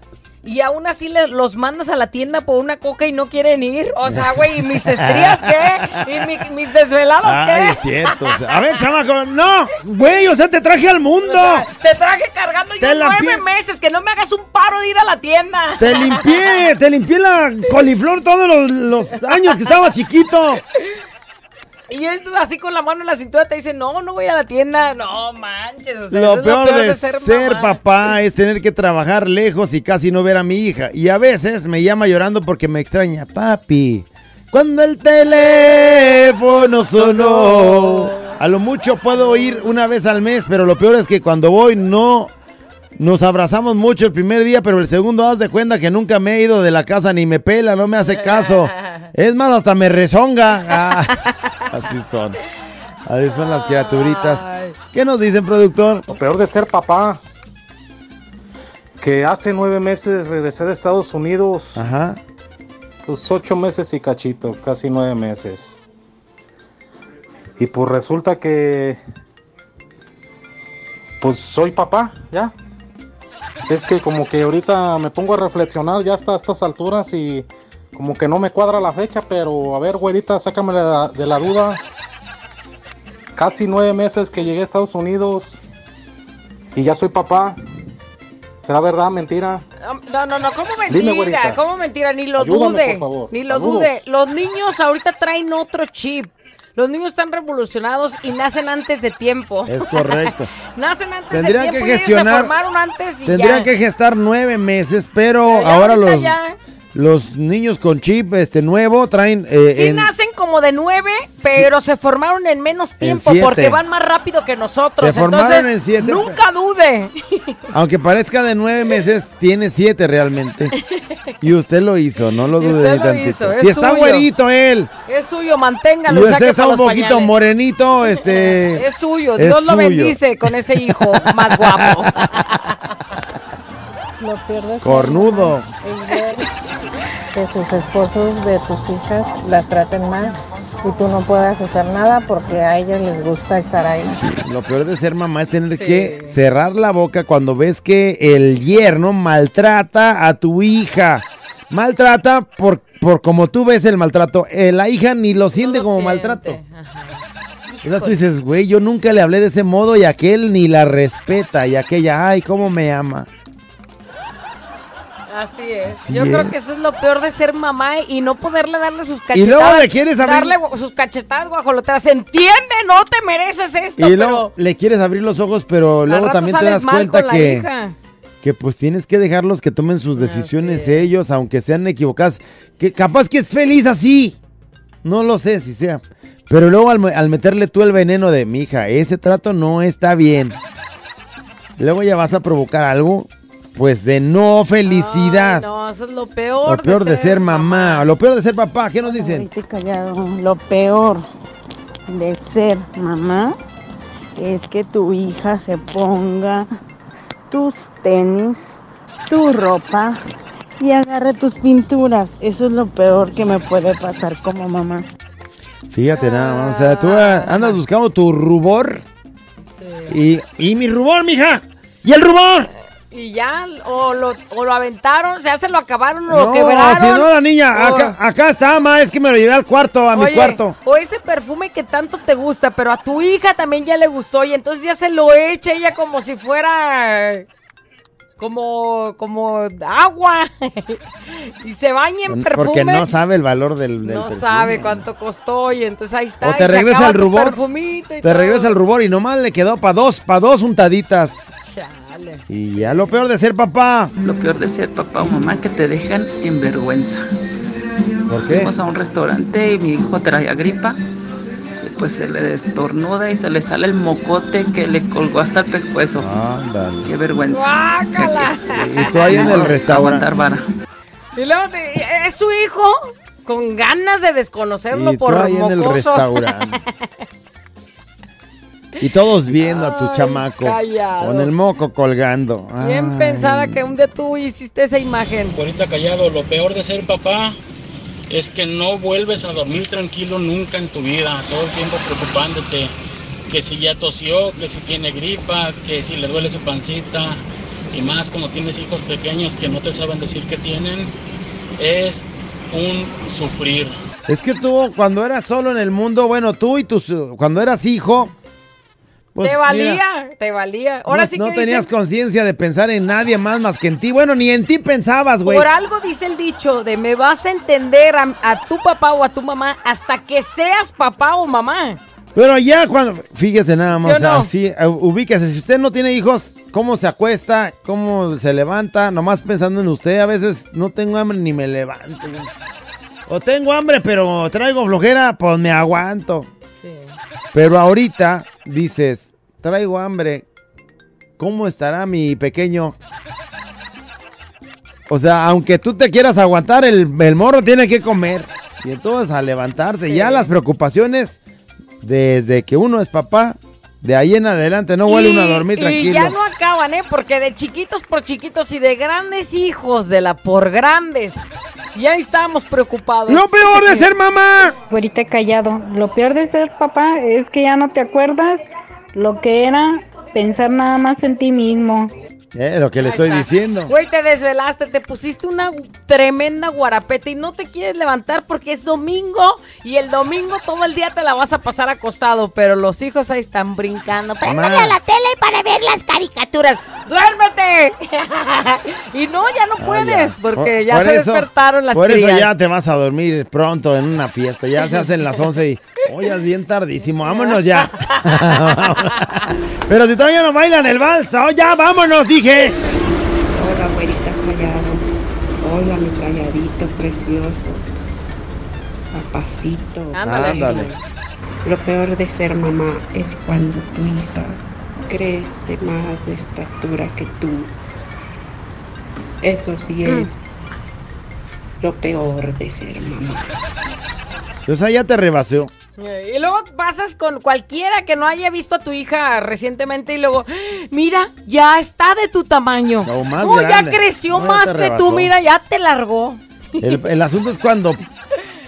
Y aún así le- los mandas a la tienda por una coca y no quieren ir. O sea, güey, ¿y mis estrías qué? ¿Y mi- mis desvelados qué? Ay, es cierto. o sea, a ver, chamaco, no, güey, o sea, te traje al mundo. O sea, te traje cargando yo Te la nueve meses, que no me hagas un paro de ir a la tienda. Te limpié, te limpié la coliflor todos los, los años que estaba chiquito. Y esto así con la mano en la cintura te dice, no, no voy a la tienda. No manches. O sea, Lo es peor de ser, papá es tener que trabajar lejos y casi no ver a mi hija. Y a veces me llama llorando porque me extraña. Papi, cuando el teléfono sonó. A lo mucho puedo ir una vez al mes, pero lo peor es que cuando voy no nos abrazamos mucho el primer día, pero el segundo haz de cuenta que nunca me he ido de la casa ni me pela, no me hace caso. Es más, hasta me rezonga. Ah, así son. Así son las criaturitas. ¿Qué nos dicen, productor? Lo peor de ser papá. Que hace nueve meses regresé de Estados Unidos. Ajá. Pues ocho meses y cachito, casi nueve meses. Y pues resulta que. Pues soy papá, ya. Es que como que ahorita me pongo a reflexionar ya hasta estas alturas y como que no me cuadra la fecha, pero a ver, güerita, sácame de la, de la duda. Casi nueve meses que llegué a Estados Unidos y ya soy papá. ¿Será verdad? ¿Mentira? No, no, no, ¿cómo Dime, mentira? güerita. ¿Cómo mentira? Ni lo Ayúdame, dude. por favor. Ni lo Saludos. dude. Los niños ahorita traen otro chip. Los niños están revolucionados y nacen antes de tiempo. Es correcto. nacen antes Tendrían de que tiempo y ellos gestionar- se formaron antes y Tendrían ya. que gestar nueve meses, pero, Pero ya ahora los, ya. Los niños con chip este nuevo traen eh, Sí en- nacen como de nueve, pero se formaron en menos tiempo porque van más rápido que nosotros. Se formaron Entonces, en siete, Nunca dude. aunque parezca de nueve meses, tiene siete realmente. Y usted lo hizo, no lo dude ni lo tantito. hizo, es si está suyo. güerito él, Es suyo, manténgalo. usted está un poquito pañales. morenito, este... Es suyo, es Dios lo bendice con ese hijo más guapo. Lo peor de ser Cornudo. Que sus esposos de tus hijas las traten mal y tú no puedas hacer nada porque a ellas les gusta estar ahí. Lo peor de ser mamá es tener Sí. que cerrar la boca cuando ves que el yerno maltrata a tu hija. Maltrata por, por como tú ves el maltrato. Eh, la hija ni lo siente como maltrato. O sea, tú dices, güey, yo nunca le hablé de ese modo y aquel ni la respeta. Y aquella, ay, cómo me ama. Así es. Así Yo creo es. que eso es lo peor de ser mamá y no poderle darle sus Y cachetadas. luego le quieres abrir- Darle sus cachetadas guajoloteras. Entiende, no te mereces esto, y pero luego le quieres abrir los ojos, pero luego también te das cuenta que, hija. que pues tienes que dejarlos que tomen sus decisiones ellos, aunque sean equivocadas. Que capaz que es feliz así. No lo sé si sea. Pero luego al, al meterle tú el veneno de mi hija, ese trato no está bien. Luego ya vas a provocar algo, pues de no felicidad. No, eso es lo peor. lo peor de ser mamá, lo peor de ser papá. ¿Qué nos dicen? Lo peor de ser mamá es que tu hija se ponga tus tenis, tu ropa y agarre tus pinturas. Eso es lo peor que me puede pasar como mamá. Fíjate nada más, o sea, tú ah, andas buscando tu rubor. Y, y mi rubor, mija. ¿Y el rubor? Y ya, o lo, o lo aventaron, ya se lo acabaron, o No, lo quebraron. si no la niña, o- acá, acá está, ma, es que me lo llevé al cuarto, a mi cuarto. O ese perfume que tanto te gusta, pero a tu hija también ya le gustó y entonces ya se lo echa ella como si fuera como como agua y se baña en perfume. Porque no sabe el valor del, del No perfume. sabe cuánto costó y entonces ahí está. O te regresa el rubor. Te todo. regresa el rubor y nomás le quedó para dos, para dos untaditas. Chale. Y ya lo peor de ser papá. Lo peor de ser papá o mamá que te dejan en vergüenza. ¿Por qué? Fuimos a un restaurante y mi hijo traía gripa. Y pues se le destornuda y se le sale el mocote que le colgó hasta el pescuezo. Ándale. Qué vergüenza. Guácala. Y tú ahí en el restaurante. Vara. Y luego te- es su hijo con ganas de desconocerlo Y tú por ahí en el mocoso. restaurante. Y todos viendo a tu chamaco callado. con el moco colgando. Bien Ay. pensada que un día tú hiciste esa imagen. Ahorita callado, lo peor de ser papá es que no vuelves a dormir tranquilo nunca en tu vida, todo el tiempo preocupándote, que si ya tosió, que si tiene gripa, que si le duele su pancita, y más cuando tienes hijos pequeños que no te saben decir que tienen, es un sufrir. Es que tú, cuando eras solo en el mundo, bueno, tú y tus. Cuando eras hijo. Pues, Te mira, valía. te valía. Ahora no sí no que tenías dicen, conciencia de pensar en nadie más más que en ti. Bueno, ni en ti pensabas, güey. por algo dice el dicho de me vas a entender a, a tu papá o a tu mamá hasta que seas papá o mamá. Pero ya cuando, fíjese nada más, ¿Sí o no? así, eh, ubíquese, si usted no tiene hijos, ¿cómo se acuesta? ¿Cómo se levanta? Nomás pensando en usted, a veces no tengo hambre ni me levanto. O tengo hambre, pero traigo flojera, pues me aguanto. Pero ahorita dices, traigo hambre, ¿cómo estará mi pequeño? O sea, aunque tú te quieras aguantar, el, el morro tiene que comer. Y entonces a levantarse, ya las preocupaciones, desde que uno es papá, de ahí en adelante no vuelve uno a dormir y tranquilo. ya no acaban, ¿eh? Porque de chiquitos por chiquitos y de grandes hijos de la por grandes. Ya estábamos preocupados. ¡Lo peor de ser mamá! Ahorita callado. Lo peor de ser papá es que ya no te acuerdas lo que era pensar nada más en ti mismo. Eh, lo que le estoy diciendo. Güey, te desvelaste, te pusiste una tremenda guarapeta y no te quieres levantar porque es domingo y el domingo todo el día te la vas a pasar acostado, pero los hijos ahí están brincando. Préndale a la tele para ver las caricaturas. ¡Duérmete! y no, ya no puedes porque Por- ya por se eso- despertaron las Por eso ya te vas a dormir pronto en una fiesta. Ya se hacen las 11 y. Oye, es bien tardísimo. Vámonos ya. Pero si todavía no bailan el vals, ¡oh, ya vámonos, dije. Hola, güerita callado. Hola, mi calladito precioso. Papacito. Ándale. Ándale. Lo peor de ser mamá es cuando tu hija crece más de estatura que tú. Eso sí Mm. es lo peor de ser mamá. O sea, ya te rebasó. Eh, Y luego pasas con cualquiera que no haya visto a tu hija recientemente y luego, mira, ya está de tu tamaño. No, más Oh, ya creció No, más que rebasó. tú, mira, ya te largó. El, el asunto es cuando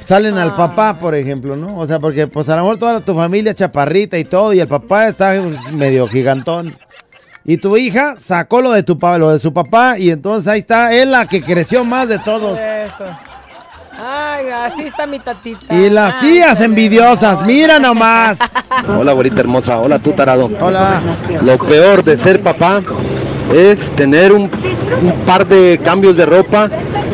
salen Ah. al papá, por ejemplo, ¿no? O sea, porque pues a lo mejor toda tu familia chaparrita y todo, y el papá está medio gigantón. Y tu hija sacó lo de tu lo de su papá, y entonces ahí está, es la que creció más de todos. Eso. Ay, así está mi tatita. Y las tías envidiosas, mira nomás. Hola, güerita hermosa. Hola, tú tarado. Hola. Lo peor de ser papá es tener un, un par de cambios de ropa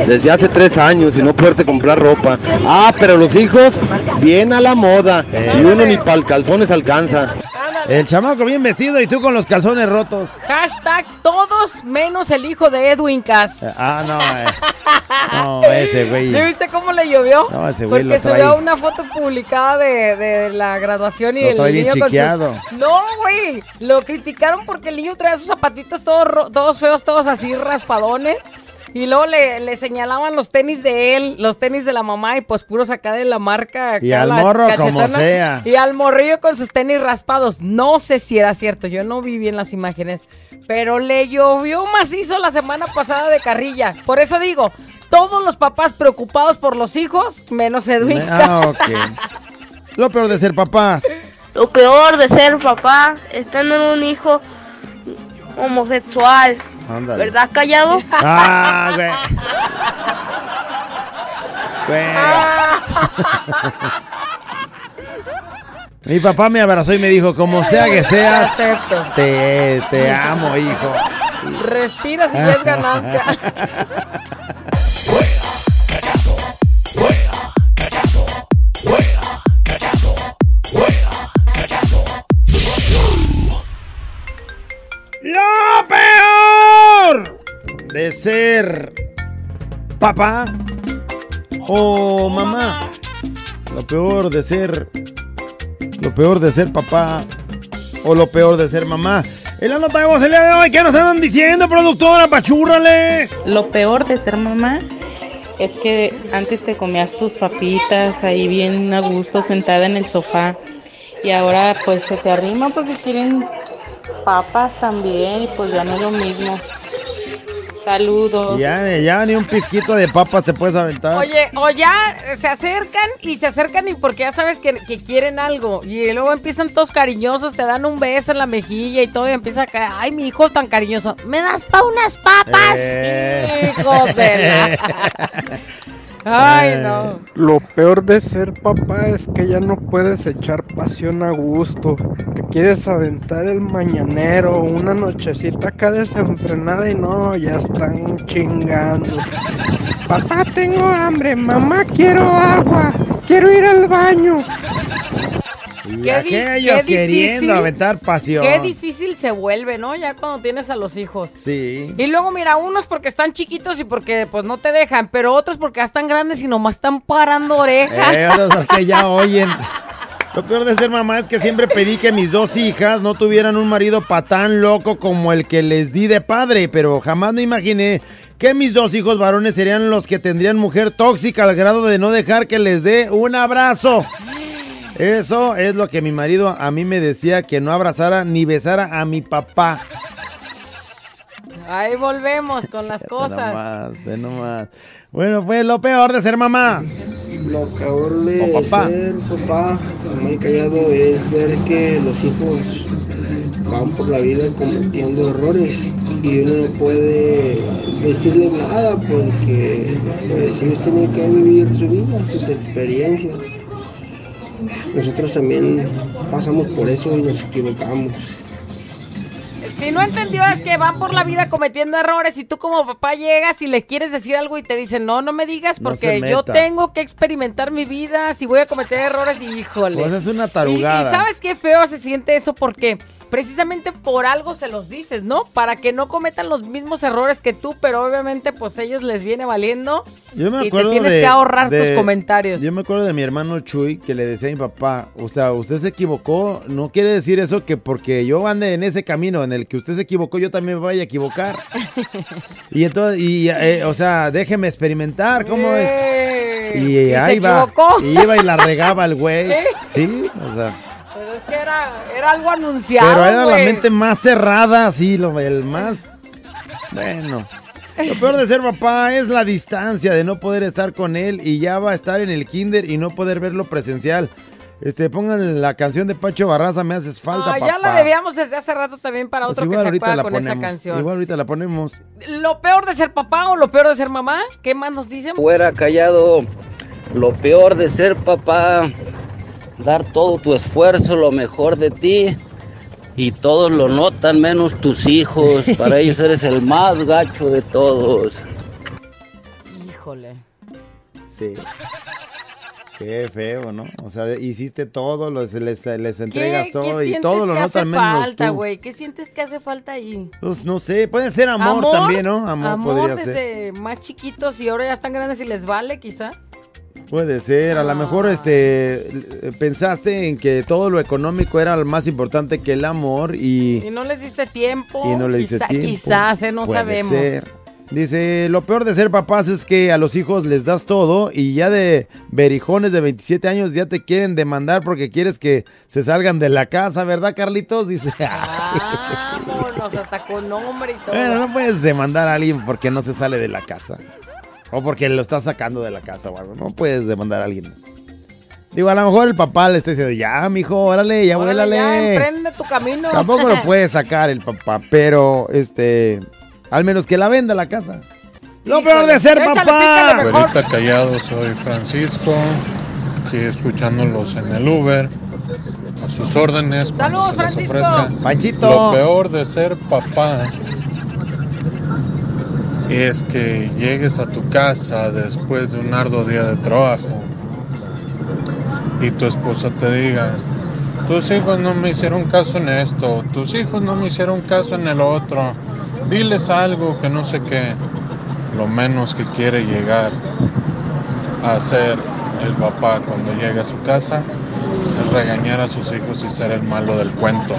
desde hace tres años y no poderte comprar ropa. Ah, pero los hijos bien a la moda y uno ni para calzones alcanza. El chamaco bien vestido y tú con los calzones rotos. Hashtag todos menos el hijo de Edwin Cass. Ah, no, eh. No, ese güey. ¿Sí viste cómo le llovió? No, ese güey Porque lo trae. subió una foto publicada de, de la graduación y Lo el trae bien niño con sus- chiqueado. No, güey. Lo criticaron porque el niño traía sus zapatitos todos, todos feos, todos así raspadones. Y luego le, le señalaban los tenis de él, los tenis de la mamá y pues puros acá de la marca. Y al morro como sea. Y al morrillo con sus tenis raspados. No sé si era cierto, yo no vi bien las imágenes. Pero le llovió macizo la semana pasada de carrilla. Por eso digo, todos los papás preocupados por los hijos, menos Edwin. Ah, ok. Lo peor de ser papás. Lo peor de ser papá es tener un hijo homosexual. Ándale. ¿Verdad, callado? Ah, güey. Mi papá me abrazó y me dijo, como sea que seas, Acepto. te, te amo, hijo. Respira si es ganancia. de ser papá o mamá. Lo peor de ser. Lo peor de ser papá o lo peor de ser mamá. En la nota de voz el día de hoy, ¿qué nos andan diciendo, productora? Pachúrrale. Lo peor de ser mamá es que antes te comías tus papitas ahí bien a gusto sentada en el sofá y ahora pues se te arrima porque quieren papas también y pues ya no es lo mismo. Saludos. Ya, ya ni un pizquito de papas te puedes aventar. Oye, o ya se acercan y se acercan y porque ya sabes que, que quieren algo. Y luego empiezan todos cariñosos, te dan un beso en la mejilla y todo y empieza a caer. Ay, mi hijo tan cariñoso. ¿Me das pa' unas papas? Eh. Hijos de la- Ay, no. Lo peor de ser papá es que ya no puedes echar pasión a gusto. Te quieres aventar el mañanero, una nochecita acá desenfrenada y no, ya están chingando. Papá, tengo hambre. Mamá, quiero agua. Quiero ir al baño. Y Qué di- aquellos qué queriendo difícil. aventar pasión. Qué difícil se vuelve, ¿no? Ya cuando tienes a los hijos. Sí. Y luego, mira, unos porque están chiquitos y porque pues no te dejan, pero otros porque ya están grandes y nomás están parando orejas. Eh, otros porque ya oyen. Lo peor de ser mamá es que siempre pedí que mis dos hijas no tuvieran un marido patán loco como el que les di de padre, pero jamás me imaginé que mis dos hijos varones serían los que tendrían mujer tóxica al grado de no dejar que les dé un abrazo. Eso es lo que mi marido a mí me decía que no abrazara ni besara a mi papá. Ahí volvemos con las No cosas. más, eh, no más. Bueno, pues lo peor de ser mamá. Lo peor de O papá. ser papá, muy callado, es ver que los hijos van por la vida cometiendo errores y uno no puede decirles nada porque pues ellos tienen que vivir su vida, sus experiencias. Nosotros también pasamos por eso y nos equivocamos. Si no entendió es que van por la vida cometiendo errores y tú como papá llegas y le quieres decir algo y te dicen, no, no me digas porque yo tengo que experimentar mi vida, si voy a cometer errores, híjole. Pues es una Y- tarugada. Y, sabes qué feo se siente eso porque precisamente por algo se los dices, ¿no? Para que no cometan los mismos errores que tú, pero obviamente pues ellos les viene valiendo Yo me y te acuerdo tienes de- que ahorrar de- tus comentarios. Yo me acuerdo de mi hermano Chuy que le decía a mi papá, o sea, usted se equivocó, no quiere decir eso que porque yo ande en ese camino en el que usted se equivocó, yo también me vaya a equivocar. y entonces, y, eh, o sea, déjeme experimentar, ¿cómo es? Eh, Y, y se ahí va, equivocó. y iba y la regaba el güey. ¿Sí? Sí, o sea, Pues es que era, era algo anunciado. pero era la mente más cerrada, sí, lo, el más... Bueno. Lo peor de ser papá es la distancia de no poder estar con él y ya va a estar en el kinder y no poder verlo presencial. Este, pongan la canción de Pacho Barraza, me haces falta, Ah, papá. ya la debíamos desde hace rato también para Pues otro que igual se ahorita pueda la con ponemos. esa canción. Igual ahorita la ponemos. ¿Lo peor de ser papá o lo peor de ser mamá? ¿Qué más nos dicen? Fuera callado, lo peor de ser papá, dar todo tu esfuerzo, lo mejor de ti, y todos lo notan menos tus hijos. Para ellos eres el más gacho de todos. Híjole. Sí. Qué feo, ¿no? O sea, hiciste todo, los- les, les entregas ¿Qué, todo qué y todo lo que hace notan menos falta, tú. güey? ¿Qué sientes que hace falta ahí? Pues no sé, puede ser amor, también, ¿no? Amor, podría ser. desde más chiquitos y ahora ya están grandes y les vale, quizás. Puede ser, a lo mejor este pensaste en que todo lo económico era lo más importante que el amor y, Y no les diste tiempo. y no le dice Quizá- tiempo. Quizás, eh, no Puede sabemos. ser. Dice, lo peor de ser papás es que a los hijos les das todo y ya de berijones de 27 años ya te quieren demandar porque quieres que se salgan de la casa, ¿verdad, Carlitos? Dice, Vámonos, hasta con nombre y todo. bueno, no puedes demandar a alguien porque no se sale de la casa. O porque lo está sacando de la casa o algo. No puedes demandar a alguien. Digo, a lo mejor el papá le está diciendo, ya, mijo, órale, ya, Órale, ya, vuélale. emprende tu camino. Tampoco lo puede sacar el papá, pero este, al menos que la venda la casa. Lo peor de ser Échale, papá. Abuelita Callado, soy Francisco, aquí escuchándolos en el Uber, a sus órdenes. cuando Saludos, se les Francisco. ofrezca. Panchito. Lo peor de ser papá es que llegues a tu casa después de un arduo día de trabajo y tu esposa te diga, tus hijos no me hicieron caso en esto, tus hijos no me hicieron caso en el otro, diles algo que no sé qué. Lo menos que quiere llegar a hacer el papá cuando llega a su casa es regañar a sus hijos y ser el malo del cuento.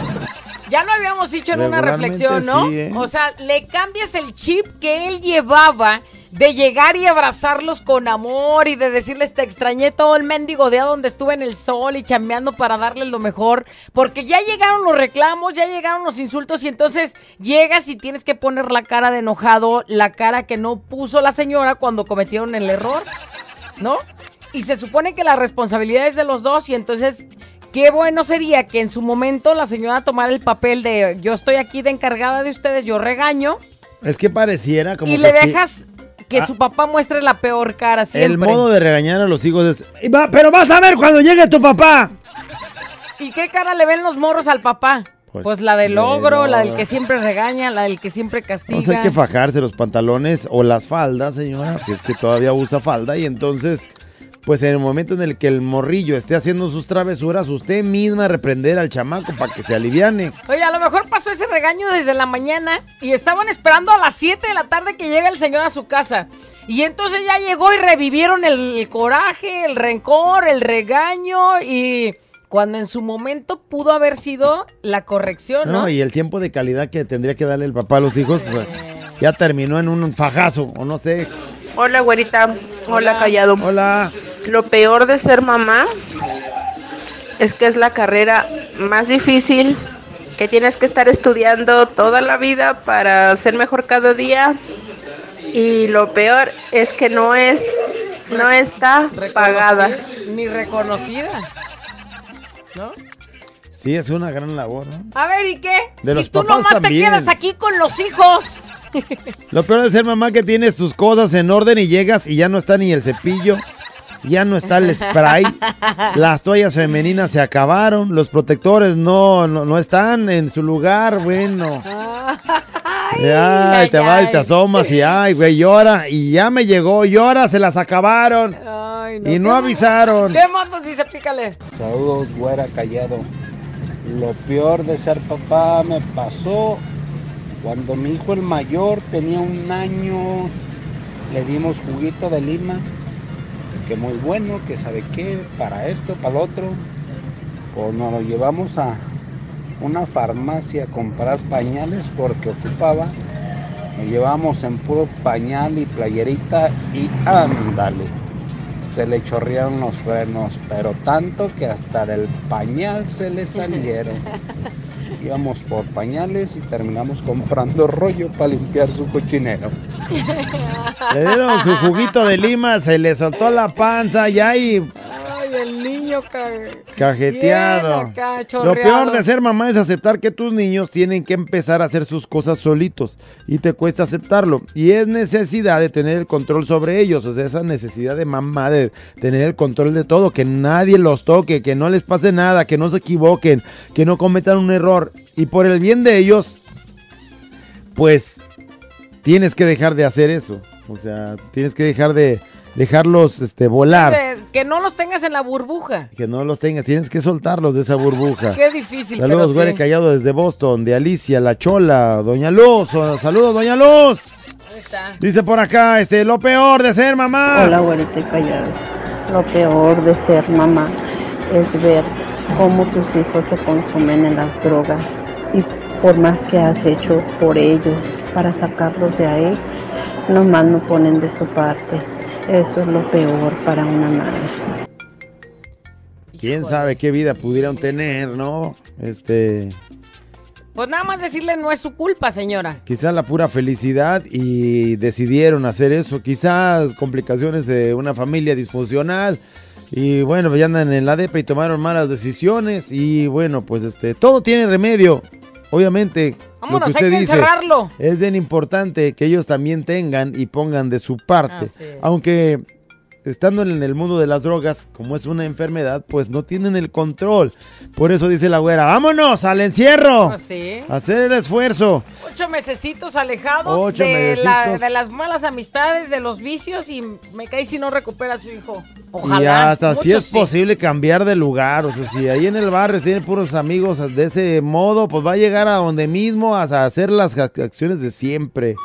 Ya lo habíamos dicho en una reflexión, ¿no? sí, ¿eh? O sea, le cambias el chip que él llevaba de llegar y abrazarlos con amor y de decirles te extrañé todo el mendigo día donde estuve en el sol y chambeando para darles lo mejor, porque ya llegaron los reclamos, ya llegaron los insultos y entonces llegas y tienes que poner la cara de enojado, la cara que no puso la señora cuando cometieron el error, ¿no? Y se supone que la responsabilidad es de los dos y entonces qué bueno sería que en su momento la señora tomara el papel de yo estoy aquí de encargada de ustedes, yo regaño Es que pareciera como y que le dejas que su papá muestre la peor cara siempre. El modo de regañar a los hijos es, "Y va- pero vas a ver cuando llegue tu papá. ¿Y qué cara le ven los morros al papá? Pues, Pues, la del de ogro, la del que siempre regaña, la del que siempre castiga. Entonces hay que fajarse los pantalones o las faldas, señora, si es que todavía usa falda. Y entonces, pues en el momento en el que el morrillo esté haciendo sus travesuras, usted misma reprender al chamaco para que se aliviane. Oye, a lo mejor pasó ese regaño desde la mañana y estaban esperando a las 7 de la tarde que llegue el señor a su casa. Y entonces ya llegó y revivieron el, el coraje, el rencor, el regaño y cuando en su momento pudo haber sido la corrección, ¿no? ¿no? Y el tiempo de calidad que tendría que darle el papá a los hijos, o sea, ya terminó en un fajazo, o no sé. Hola, güerita. Hola, callado. Hola. Lo peor de ser mamá es que es la carrera más difícil, que tienes que estar estudiando toda la vida para ser mejor cada día. Y lo peor es que no es, no está pagada. Ni reconocida. ¿No? Sí, es una gran labor, ¿no? A ver, ¿y qué? De si los tú papás nomás también. te quedas aquí con los hijos. Lo peor de ser mamá que tienes tus cosas en orden y llegas y ya no está ni el cepillo, ya no está el spray, las toallas femeninas se acabaron, los protectores no, no, no están en su lugar, bueno. Ay, te vas y te asomas y ay, güey, llora y ya me llegó, llora, se las acabaron. Ay, Y ¿Qué no más? avisaron. ¿Qué más nos dice? Pícale. Saludos, güera callado. Lo peor de ser papá me pasó cuando mi hijo el mayor tenía un año. Le dimos juguito de lima, que muy bueno, que sabe qué, para esto, para lo otro. O nos lo llevamos a una farmacia a comprar pañales porque ocupaba. Nos llevamos en puro pañal y playerita y ándale se le chorrearon los frenos, pero tanto que hasta del pañal se le salieron. Íbamos por pañales y terminamos comprando rollo para limpiar su cochinero. Le dieron su juguito de lima, se le soltó la panza y ahí Ay, el ca- cajeteado. Lo peor de ser mamá es aceptar que tus niños tienen que empezar a hacer sus cosas solitos y te cuesta aceptarlo. Y es necesidad de tener el control sobre ellos, o sea, esa necesidad de mamá de tener el control de todo, que nadie los toque, que no les pase nada, que no se equivoquen, que no cometan un error. Y por el bien de ellos, pues tienes que dejar de hacer eso. O sea, tienes que dejar de dejarlos este, volar. Que- Que no los tengas en la burbuja. Que no los tengas, tienes que soltarlos de esa burbuja. Qué difícil, Saludos, güere sí. callado desde Boston, de Alicia, La Chola, Doña Luz. Saludos, Doña Luz. Dice por acá, este, lo peor de ser mamá. Hola, güerita y callado. Lo peor de ser mamá es ver cómo tus hijos se consumen en las drogas y por más que has hecho por ellos para sacarlos de ahí, nomás no ponen de su parte. Eso es lo peor para una madre. Quién sabe qué vida pudieran tener, ¿no? Este, Pues nada más decirle no es su culpa, señora. quizá la pura felicidad y decidieron hacer eso. Quizás complicaciones de una familia disfuncional. Y bueno, ya andan en la depa y tomaron malas decisiones. Y bueno, pues este, todo tiene remedio. Obviamente, Vámonos, lo que hay usted dice es bien importante que ellos también tengan y pongan de su parte. Aunque estando en el mundo de las drogas, como es una enfermedad, pues no tienen el control. Por eso dice la güera, vámonos al encierro. Pues sí. Hacer el esfuerzo. Ocho mesecitos alejados Ocho de, la- de las malas amistades, de los vicios y me cae si no recupera a su hijo. y Ojalá. hasta si es sí. posible cambiar de lugar. O sea, si ahí en el barrio tiene puros amigos de ese modo, pues va a llegar a donde mismo a hacer las ac- acciones de siempre.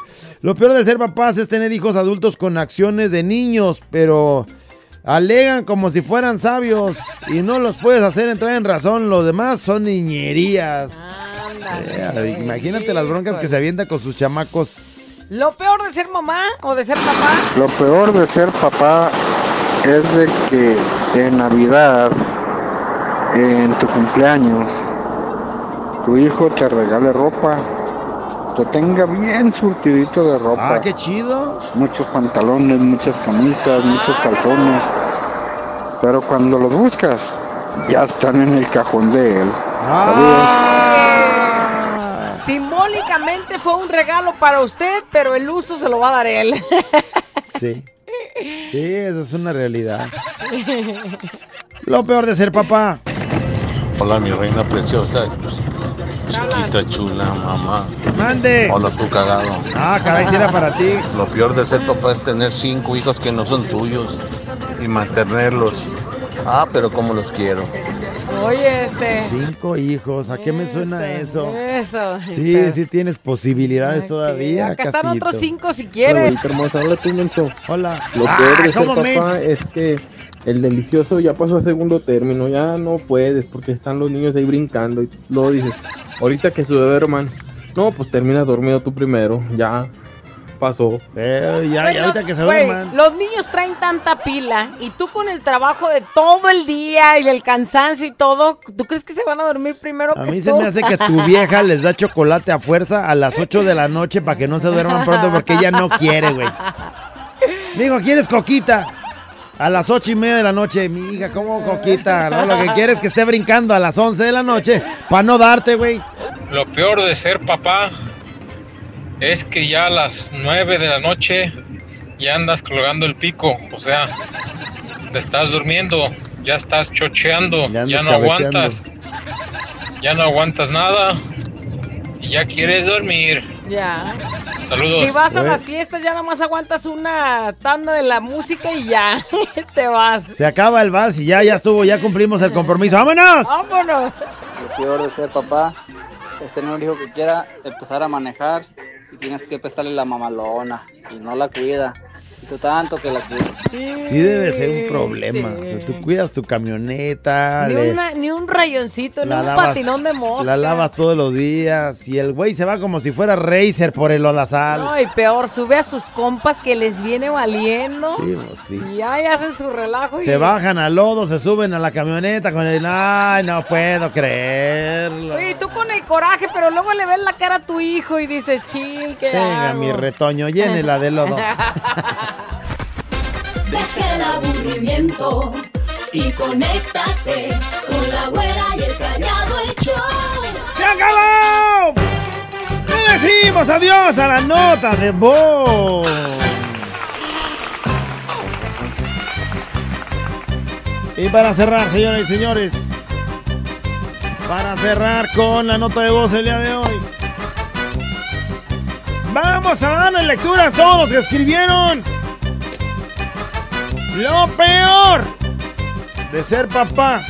Lo peor de ser papás es tener hijos adultos con acciones de niños, pero alegan como si fueran sabios y no los puedes hacer entrar en razón. Los demás son niñerías. Eh, imagínate las broncas que se avienta con sus chamacos. Lo peor de ser mamá o de ser papá. Lo peor de ser papá es de que en Navidad, en tu cumpleaños, tu hijo te regale ropa, te tenga bien surtidito de ropa. Ah, qué chido. Muchos pantalones, muchas camisas, muchos calzones. Pero cuando los buscas, ya están en el cajón de él. Simbólicamente fue un regalo para usted, pero el uso se lo va a dar él. Sí. Sí, eso es una realidad. Lo peor de ser papá. Hola, mi reina preciosa. Chiquita chula, mamá. Mande. Hola, tú cagado. Ah, caray, si era para ti. Lo peor de ser papá es tener cinco hijos que no son tuyos y mantenerlos. Ah, pero como los quiero. Oye, este. Cinco hijos, ¿a qué me suena eso? Eso. Sí, sí tienes posibilidades todavía, Acá están otros cinco si quieres. hermosa, hola tú, menso. Hola. Lo Ah, peor de ser ¿cómo, papá es que el delicioso ya pasó a segundo término, ya no puedes porque están los niños ahí brincando y luego dices, ahorita que su bebé hermano, no, pues termina dormido tú primero, ya pasó. Eh, ya, ahorita que se duerman. Los niños traen tanta pila y tú con el trabajo de todo el día y el cansancio y todo, ¿tú crees que se van a dormir primero A que mí se tú? me hace que tu vieja les da chocolate a fuerza a las 8 de la noche para que no se duerman pronto porque ella no quiere, güey. Digo, ¿quieres coquita? A las ocho y media de la noche, mi hija, ¿cómo coquita? No, lo que quiere es que esté brincando a las 11 de la noche para no darte, güey. Lo peor de ser papá es que ya a las 9 de la noche ya andas colgando el pico, o sea, te estás durmiendo, ya estás chocheando, Ya no aguantas, ya no aguantas nada y ya quieres dormir. Ya. Saludos. Si vas a las fiestas ya nomás aguantas una tanda de la música y ya te vas. Se acaba el vals y ya, ya estuvo, ya cumplimos el compromiso. ¡Vámonos! ¡Vámonos! Lo peor de ser papá es tener un hijo que quiera empezar a manejar y tienes que prestarle la mamalona y no la cuida. Tanto que la cuidas. Sí debe ser un problema. O sea, tú cuidas tu camioneta, Ni, le- una- ni un rayoncito, ni un lavas- patinón de mosca. la lavas todos los días y el güey se va como si fuera racer por el lodazal. No, y peor, sube a sus compas que les viene valiendo. Sí, pues sí. Y ahí hacen su relajo. y- Se bajan al lodo, se suben a la camioneta con el... Ay, no puedo creerlo. Oye, y tú con el coraje, pero luego le ves la cara a tu hijo y dices, ching, ¿qué Venga, hago?" mi retoño, llénela de lodo. Deja el aburrimiento y conéctate con la güera y el callado el. ¡Se acabó! Le decimos adiós a la nota de voz. Y para cerrar, señoras y señores, para cerrar con la nota de voz el día de hoy, vamos a darle lectura a todos los que escribieron. Lo peor de ser papá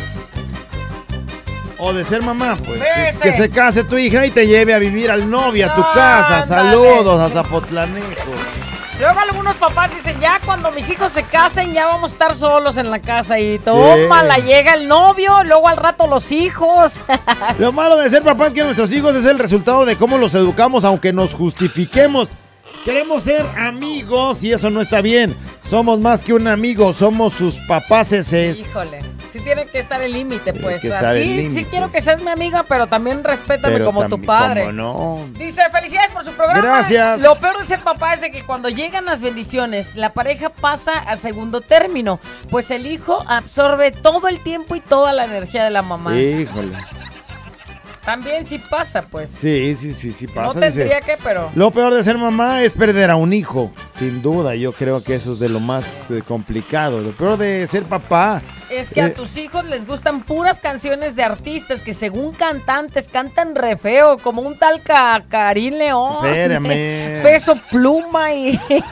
o de ser mamá, pues es que se case tu hija y te lleve a vivir al novio a tu casa. Saludos a Zapotlanejo. Luego algunos papás dicen, ya cuando mis hijos se casen, ya vamos a estar solos en la casa. Y tómala, llega el novio, luego al rato los hijos. Lo malo de ser papá es que nuestros hijos es el resultado de cómo los educamos, aunque nos justifiquemos. Queremos ser amigos y eso no está bien. Somos más que un amigo, somos sus papás ese Híjole, sí tiene que estar el límite, pues. el sí, quiero que seas mi amiga, pero también respétame Pero como tu padre. ¿cómo no? Dice, felicidades por su programa. Gracias. Lo peor de ser papá es de que cuando llegan las bendiciones, la pareja pasa a segundo término, pues el hijo absorbe todo el tiempo y toda la energía de la mamá. Híjole. También sí pasa, pues. Sí, sí, sí, sí pasa. no dice. tendría que, pero... Lo peor de ser mamá es perder a un hijo. Sin duda, yo creo que eso es de lo más eh, complicado. Lo peor de ser papá. Es que a eh, tus hijos les gustan puras canciones de artistas que según cantantes cantan re feo, como un tal Ca- Karim León. Espérame. Peso pluma y...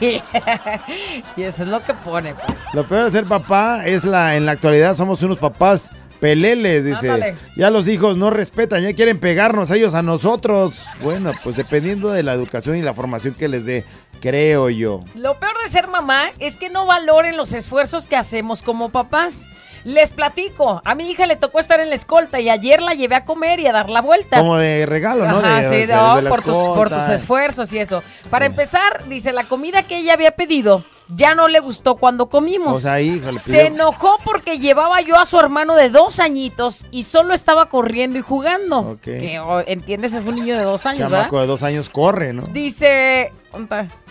y eso es lo que pone. pues. Lo peor de ser papá es la, en la actualidad somos unos papás peleles, dice. Ándale. Ya los hijos no respetan, ya quieren pegarnos ellos a nosotros. Bueno, pues dependiendo de la educación y la formación que les dé, creo yo. Lo peor de ser mamá es que no valoren los esfuerzos que hacemos como papás. Les platico, a mi hija le tocó estar en la escolta y ayer la llevé a comer y a dar la vuelta. Como de regalo, ¿no? Ajá, De- sí, de- no, de la por, tus, por tus esfuerzos y eso. Para empezar, dice, la comida que ella había pedido ya no le gustó cuando comimos. O sea, híjole, Se enojó porque llevaba yo a su hermano de dos añitos y solo estaba corriendo y jugando. Ok. Que, oh, ¿Entiendes? Es un niño de dos años, ¿verdad? Chamaco de dos años corre, ¿no? Dice...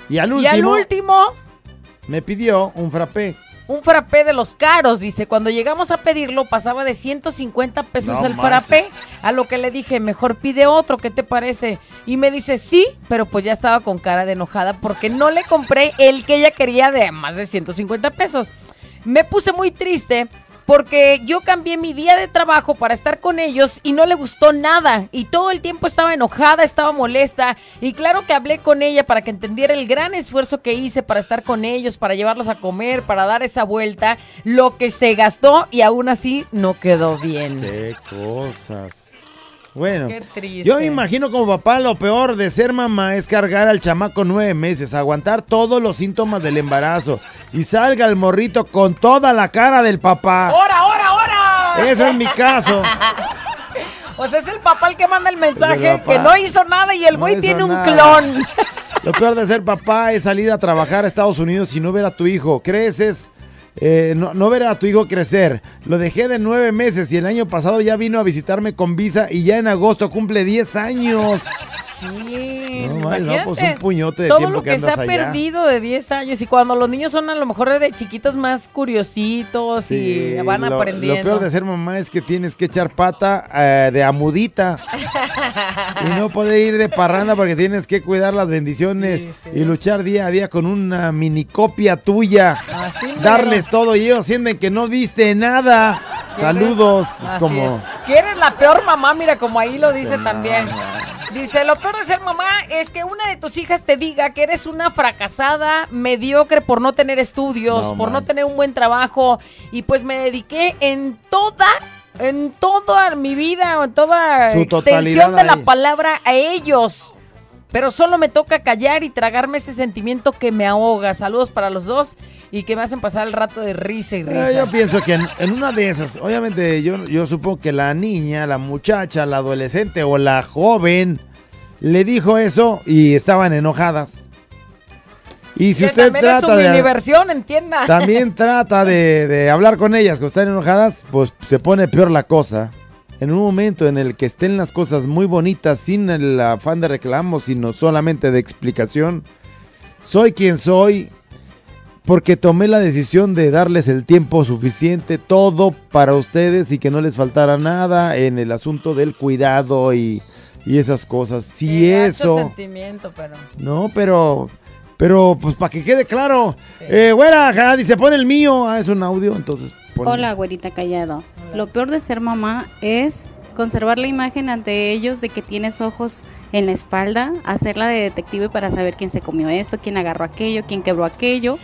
Y al Y al último, último, me pidió un frappé. Un frappé de los caros, dice. Cuando llegamos a pedirlo pasaba de 150 pesos No el frappé, a lo que le dije, mejor pide otro, ¿qué te parece? Y me dice, sí, pero pues ya estaba con cara de enojada porque no le compré el que ella quería de más de 150 pesos. Me puse muy triste porque yo cambié mi día de trabajo para estar con ellos y no le gustó nada. Y todo el tiempo estaba enojada, estaba molesta. Y claro que hablé con ella para que entendiera el gran esfuerzo que hice para estar con ellos, para llevarlos a comer, para dar esa vuelta. Lo que se gastó y aún así no quedó bien. Qué cosas. Bueno, Qué triste. yo me imagino como papá lo peor de ser mamá es cargar al chamaco nueve meses, aguantar todos los síntomas del embarazo y salga el morrito con toda la cara del papá. ¡Hora, hora, hora! Ese es mi caso. O sea, es el papá el que manda el Es mensaje, el que no hizo nada y el güey tiene un nada. clon. Lo peor de ser papá es salir a trabajar a Estados Unidos y no ver a tu hijo. Creces, eh, no, no ver a tu hijo crecer. Lo dejé de nueve meses y el año pasado ya vino a visitarme con visa y ya en agosto cumple 10 años. Sí, No, no, pues un puñote de todo tiempo lo que que, se andas ha allá. perdido de 10 años y cuando los niños son a lo mejor de chiquitos más curiositos Sí, y van lo- aprendiendo. Lo peor de ser mamá es que tienes que echar pata eh, de amudita y no poder ir de parranda porque tienes que cuidar las bendiciones y luchar día a día con una mini copia tuya. Así. Darles todo y ellos sienten que no viste nada. Saludos. Es como... es. Que eres la peor mamá, mira, como ahí lo dice también. Dice, lo peor de ser mamá es que una de tus hijas te diga que eres una fracasada, mediocre por no tener estudios, No por no tener un buen trabajo. Y pues me dediqué en toda, en toda mi vida, en toda Su extensión de la palabra a ellos. Pero solo me toca callar y tragarme ese sentimiento que me ahoga. Saludos para los dos y que me hacen pasar el rato de risa y risa. Eh, yo pienso que en, en una de esas, obviamente yo, yo supongo que la niña, la muchacha, la adolescente o la joven le dijo eso y estaban enojadas. Y si Que usted también es trata de... diversión, entienda. También trata de, de hablar con ellas cuando están enojadas, pues se pone peor la cosa. En un momento en el que estén las cosas muy bonitas, sin el afán de reclamo, sino solamente de explicación, soy quien soy porque tomé la decisión de darles el tiempo suficiente, todo para ustedes y que no les faltara nada en el asunto del cuidado y, y esas cosas. Si gacho eso... sentimiento, pero... No, pero, pero, pues para que quede claro. Eh, güera, dice, pon el mío. Ah, es un audio, entonces Hola, güerita callado. Lo peor de ser mamá es conservar la imagen ante ellos de que tienes ojos en la espalda, hacerla de detective para saber quién se comió esto, quién agarró aquello, quién quebró aquello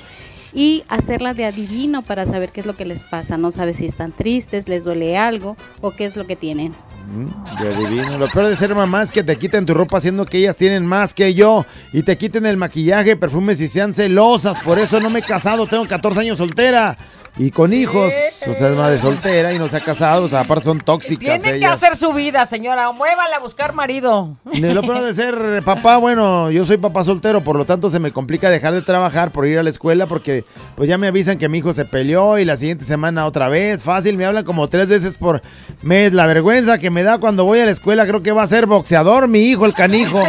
y hacerla de adivino para saber qué es lo que les pasa. No sabes si están tristes, les duele algo o qué es lo que tienen. Mm, ya adivino. Lo peor de ser mamá es que te quiten tu ropa haciendo que ellas tienen más que yo. Y te quiten el maquillaje, perfumes y sean celosas. Por eso no me he casado, tengo 14 años soltera. Y con hijos. O sea, es madre soltera y no se ha casado. O sea, aparte son tóxicas Tiene que hacer su vida, señora. Muévale a buscar marido. De lo peor de ser papá, bueno, yo soy papá soltero, por lo tanto se me complica dejar de trabajar por ir a la escuela porque pues ya me avisan que mi hijo se peleó y la siguiente semana otra vez. Fácil, me hablan como tres veces por mes. La vergüenza que me da cuando voy a la escuela creo que va a ser boxeador mi hijo, el canijo.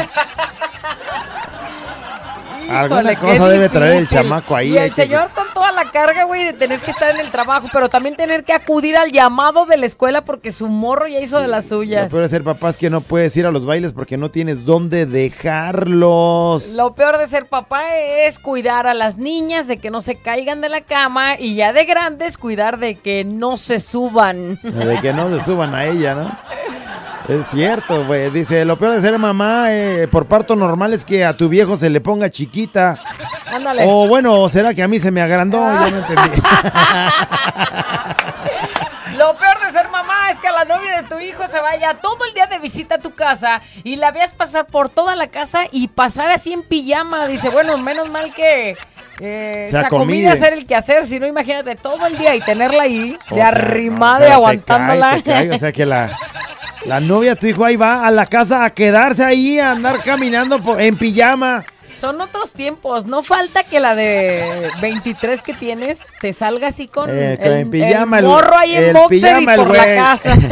Alguna Híjole, cosa debe traer el chamaco ahí. Y el que- señor con toda la carga, güey, de tener que estar en el trabajo, pero también tener que acudir al llamado de la escuela porque su morro ya hizo de las Lo suyas. peor de ser papá es que no puedes ir a los bailes porque no tienes dónde dejarlos. Lo peor de ser papá es cuidar a las niñas de que no se caigan de la cama y ya de grandes cuidar de que no se suban. De que no se suban a ella, ¿no? Es cierto, güey. Dice, lo peor de ser mamá eh, por parto normal es que a tu viejo se le ponga chiquita. Ándale. O bueno, será que a mí se me agrandó, ya no entendí. Lo peor de ser mamá es que la novia de tu hijo se vaya todo el día de visita a tu casa y la veas pasar por toda la casa y pasar así en pijama. Dice, bueno, menos mal que eh, Se acomide. hacer el quehacer, si no, imagínate todo el día y tenerla ahí O de sea, arrimada no, y te aguantándola. cae, te cae, O sea que la, la novia de tu hijo ahí va a la casa a quedarse ahí, a andar caminando po- en pijama. Son otros tiempos. No falta que la de 23 que tienes te salga así con Eh, el, en pijama, el morro ahí en el boxer pijama, y por la casa.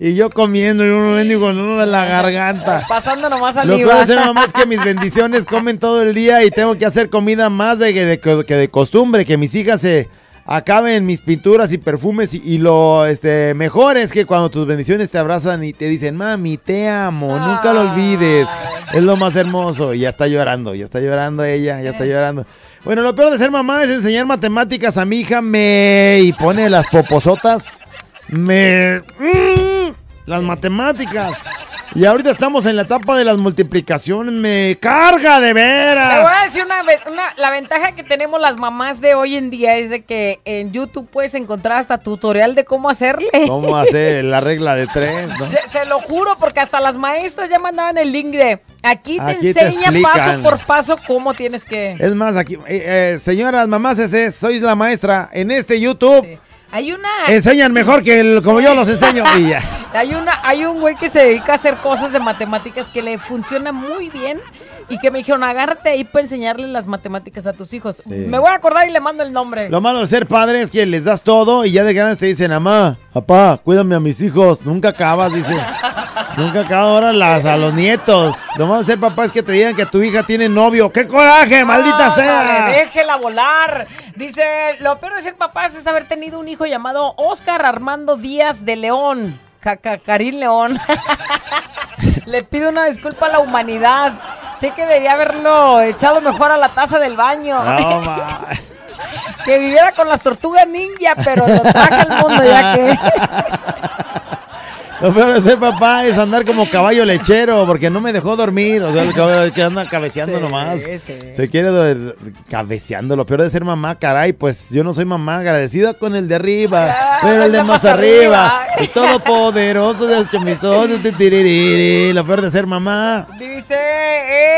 Y yo comiendo y uno mendigo con uno de la garganta. Pasando nomás Lo saliva. puedo hacer mamá es que mis bendiciones comen todo el día y tengo que hacer comida más de, que de, que de costumbre, que mis hijas se acaben mis pinturas y perfumes y, y lo este, mejor es que cuando tus bendiciones te abrazan y te dicen, mami, te amo, nunca lo olvides. Es lo más hermoso. Y ya está llorando, ya está llorando ella, ya está llorando. Bueno, lo peor de ser mamá es enseñar matemáticas a mi hija, me... y pone las poposotas, me... mm, las matemáticas. Y ahorita estamos en la etapa de las multiplicaciones, me carga de Te voy veras. a decir una, una- la ventaja que tenemos las mamás de hoy en día es de que en YouTube puedes encontrar hasta tutorial de cómo hacerle. ¿Cómo hacer la regla de tres? no? Se, se lo juro, porque hasta las maestras ya mandaban el link de aquí te Aquí te enseña paso por paso cómo tienes que. Es más, aquí, eh, eh, señoras, mamás, ese, sois la maestra. En este YouTube Hay una. enseñan mejor que el- como yo los enseño. Y ya. Hay una, hay un güey que se dedica a hacer cosas de matemáticas que le funciona muy bien y que me dijeron, agárrate ahí para enseñarle las matemáticas a tus hijos. Me voy a acordar y le mando el nombre. Lo malo de ser padre es que les das todo y ya de ganas te dicen, mamá, papá, cuídame a mis hijos. Nunca acabas, dice. Nunca acabas ahora las, a los nietos. Lo malo de ser papá es que te digan que tu hija tiene novio. ¡Qué coraje, maldita sea! Déjela volar. Dice, lo peor de ser papás es haber tenido un hijo llamado Oscar Armando Díaz de León. Caca, Karim León. Le pido una disculpa a la humanidad. Sé que debía haberlo echado mejor a la taza del baño. No, que viviera con las tortugas ninja, pero lo traje al mundo ya que. Lo peor de ser papá es andar como caballo lechero, porque no me dejó dormir. O sea, el caballo que anda cabeceando Sí, nomás. sí. Se quiere do- cabeceando. Lo peor de ser mamá, caray, pues yo no soy mamá agradecida con el de arriba, pero el de más arriba. El todopoderoso de mis ojos. Lo peor de ser mamá. Dice,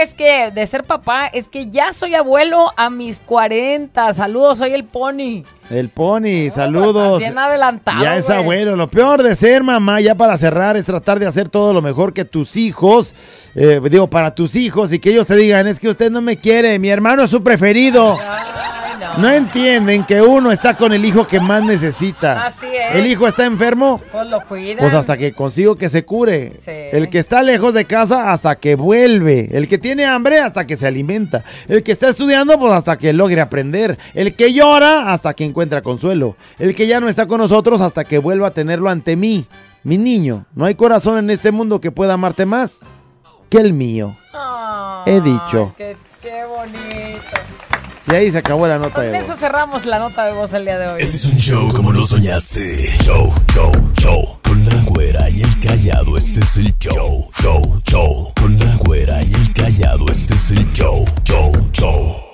es que de ser papá, es que ya soy abuelo a mis 40. Saludos, soy el pony. El pony, saludos. Bien adelantado. Ya es abuelo. Lo peor de ser mamá, ya para cerrar, es tratar de hacer todo lo mejor que tus hijos, eh, digo, para tus hijos y que ellos te digan, es que usted no me quiere, mi hermano es su preferido. No. entienden que uno está con el hijo que más necesita. Así es. El hijo está enfermo, Pues lo cuidan. pues hasta que consigo que se cure. Sí. El que está lejos de casa hasta que vuelve. El que tiene hambre hasta que se alimenta. El que está estudiando pues hasta que logre aprender. El que llora hasta que encuentra consuelo. El que ya no está con nosotros hasta que vuelva a tenerlo ante mí. Mi niño, no hay corazón en este mundo que pueda amarte más que el mío. He dicho. Qué, qué bonito. Y ahí se acabó la nota de voz. eso cerramos la nota de voz el día de hoy. Este es un show como lo soñaste. Show, show, show. Con la güera y el callado, este es el show. Show, show. Con la güera y el callado, este es el show. Show, show.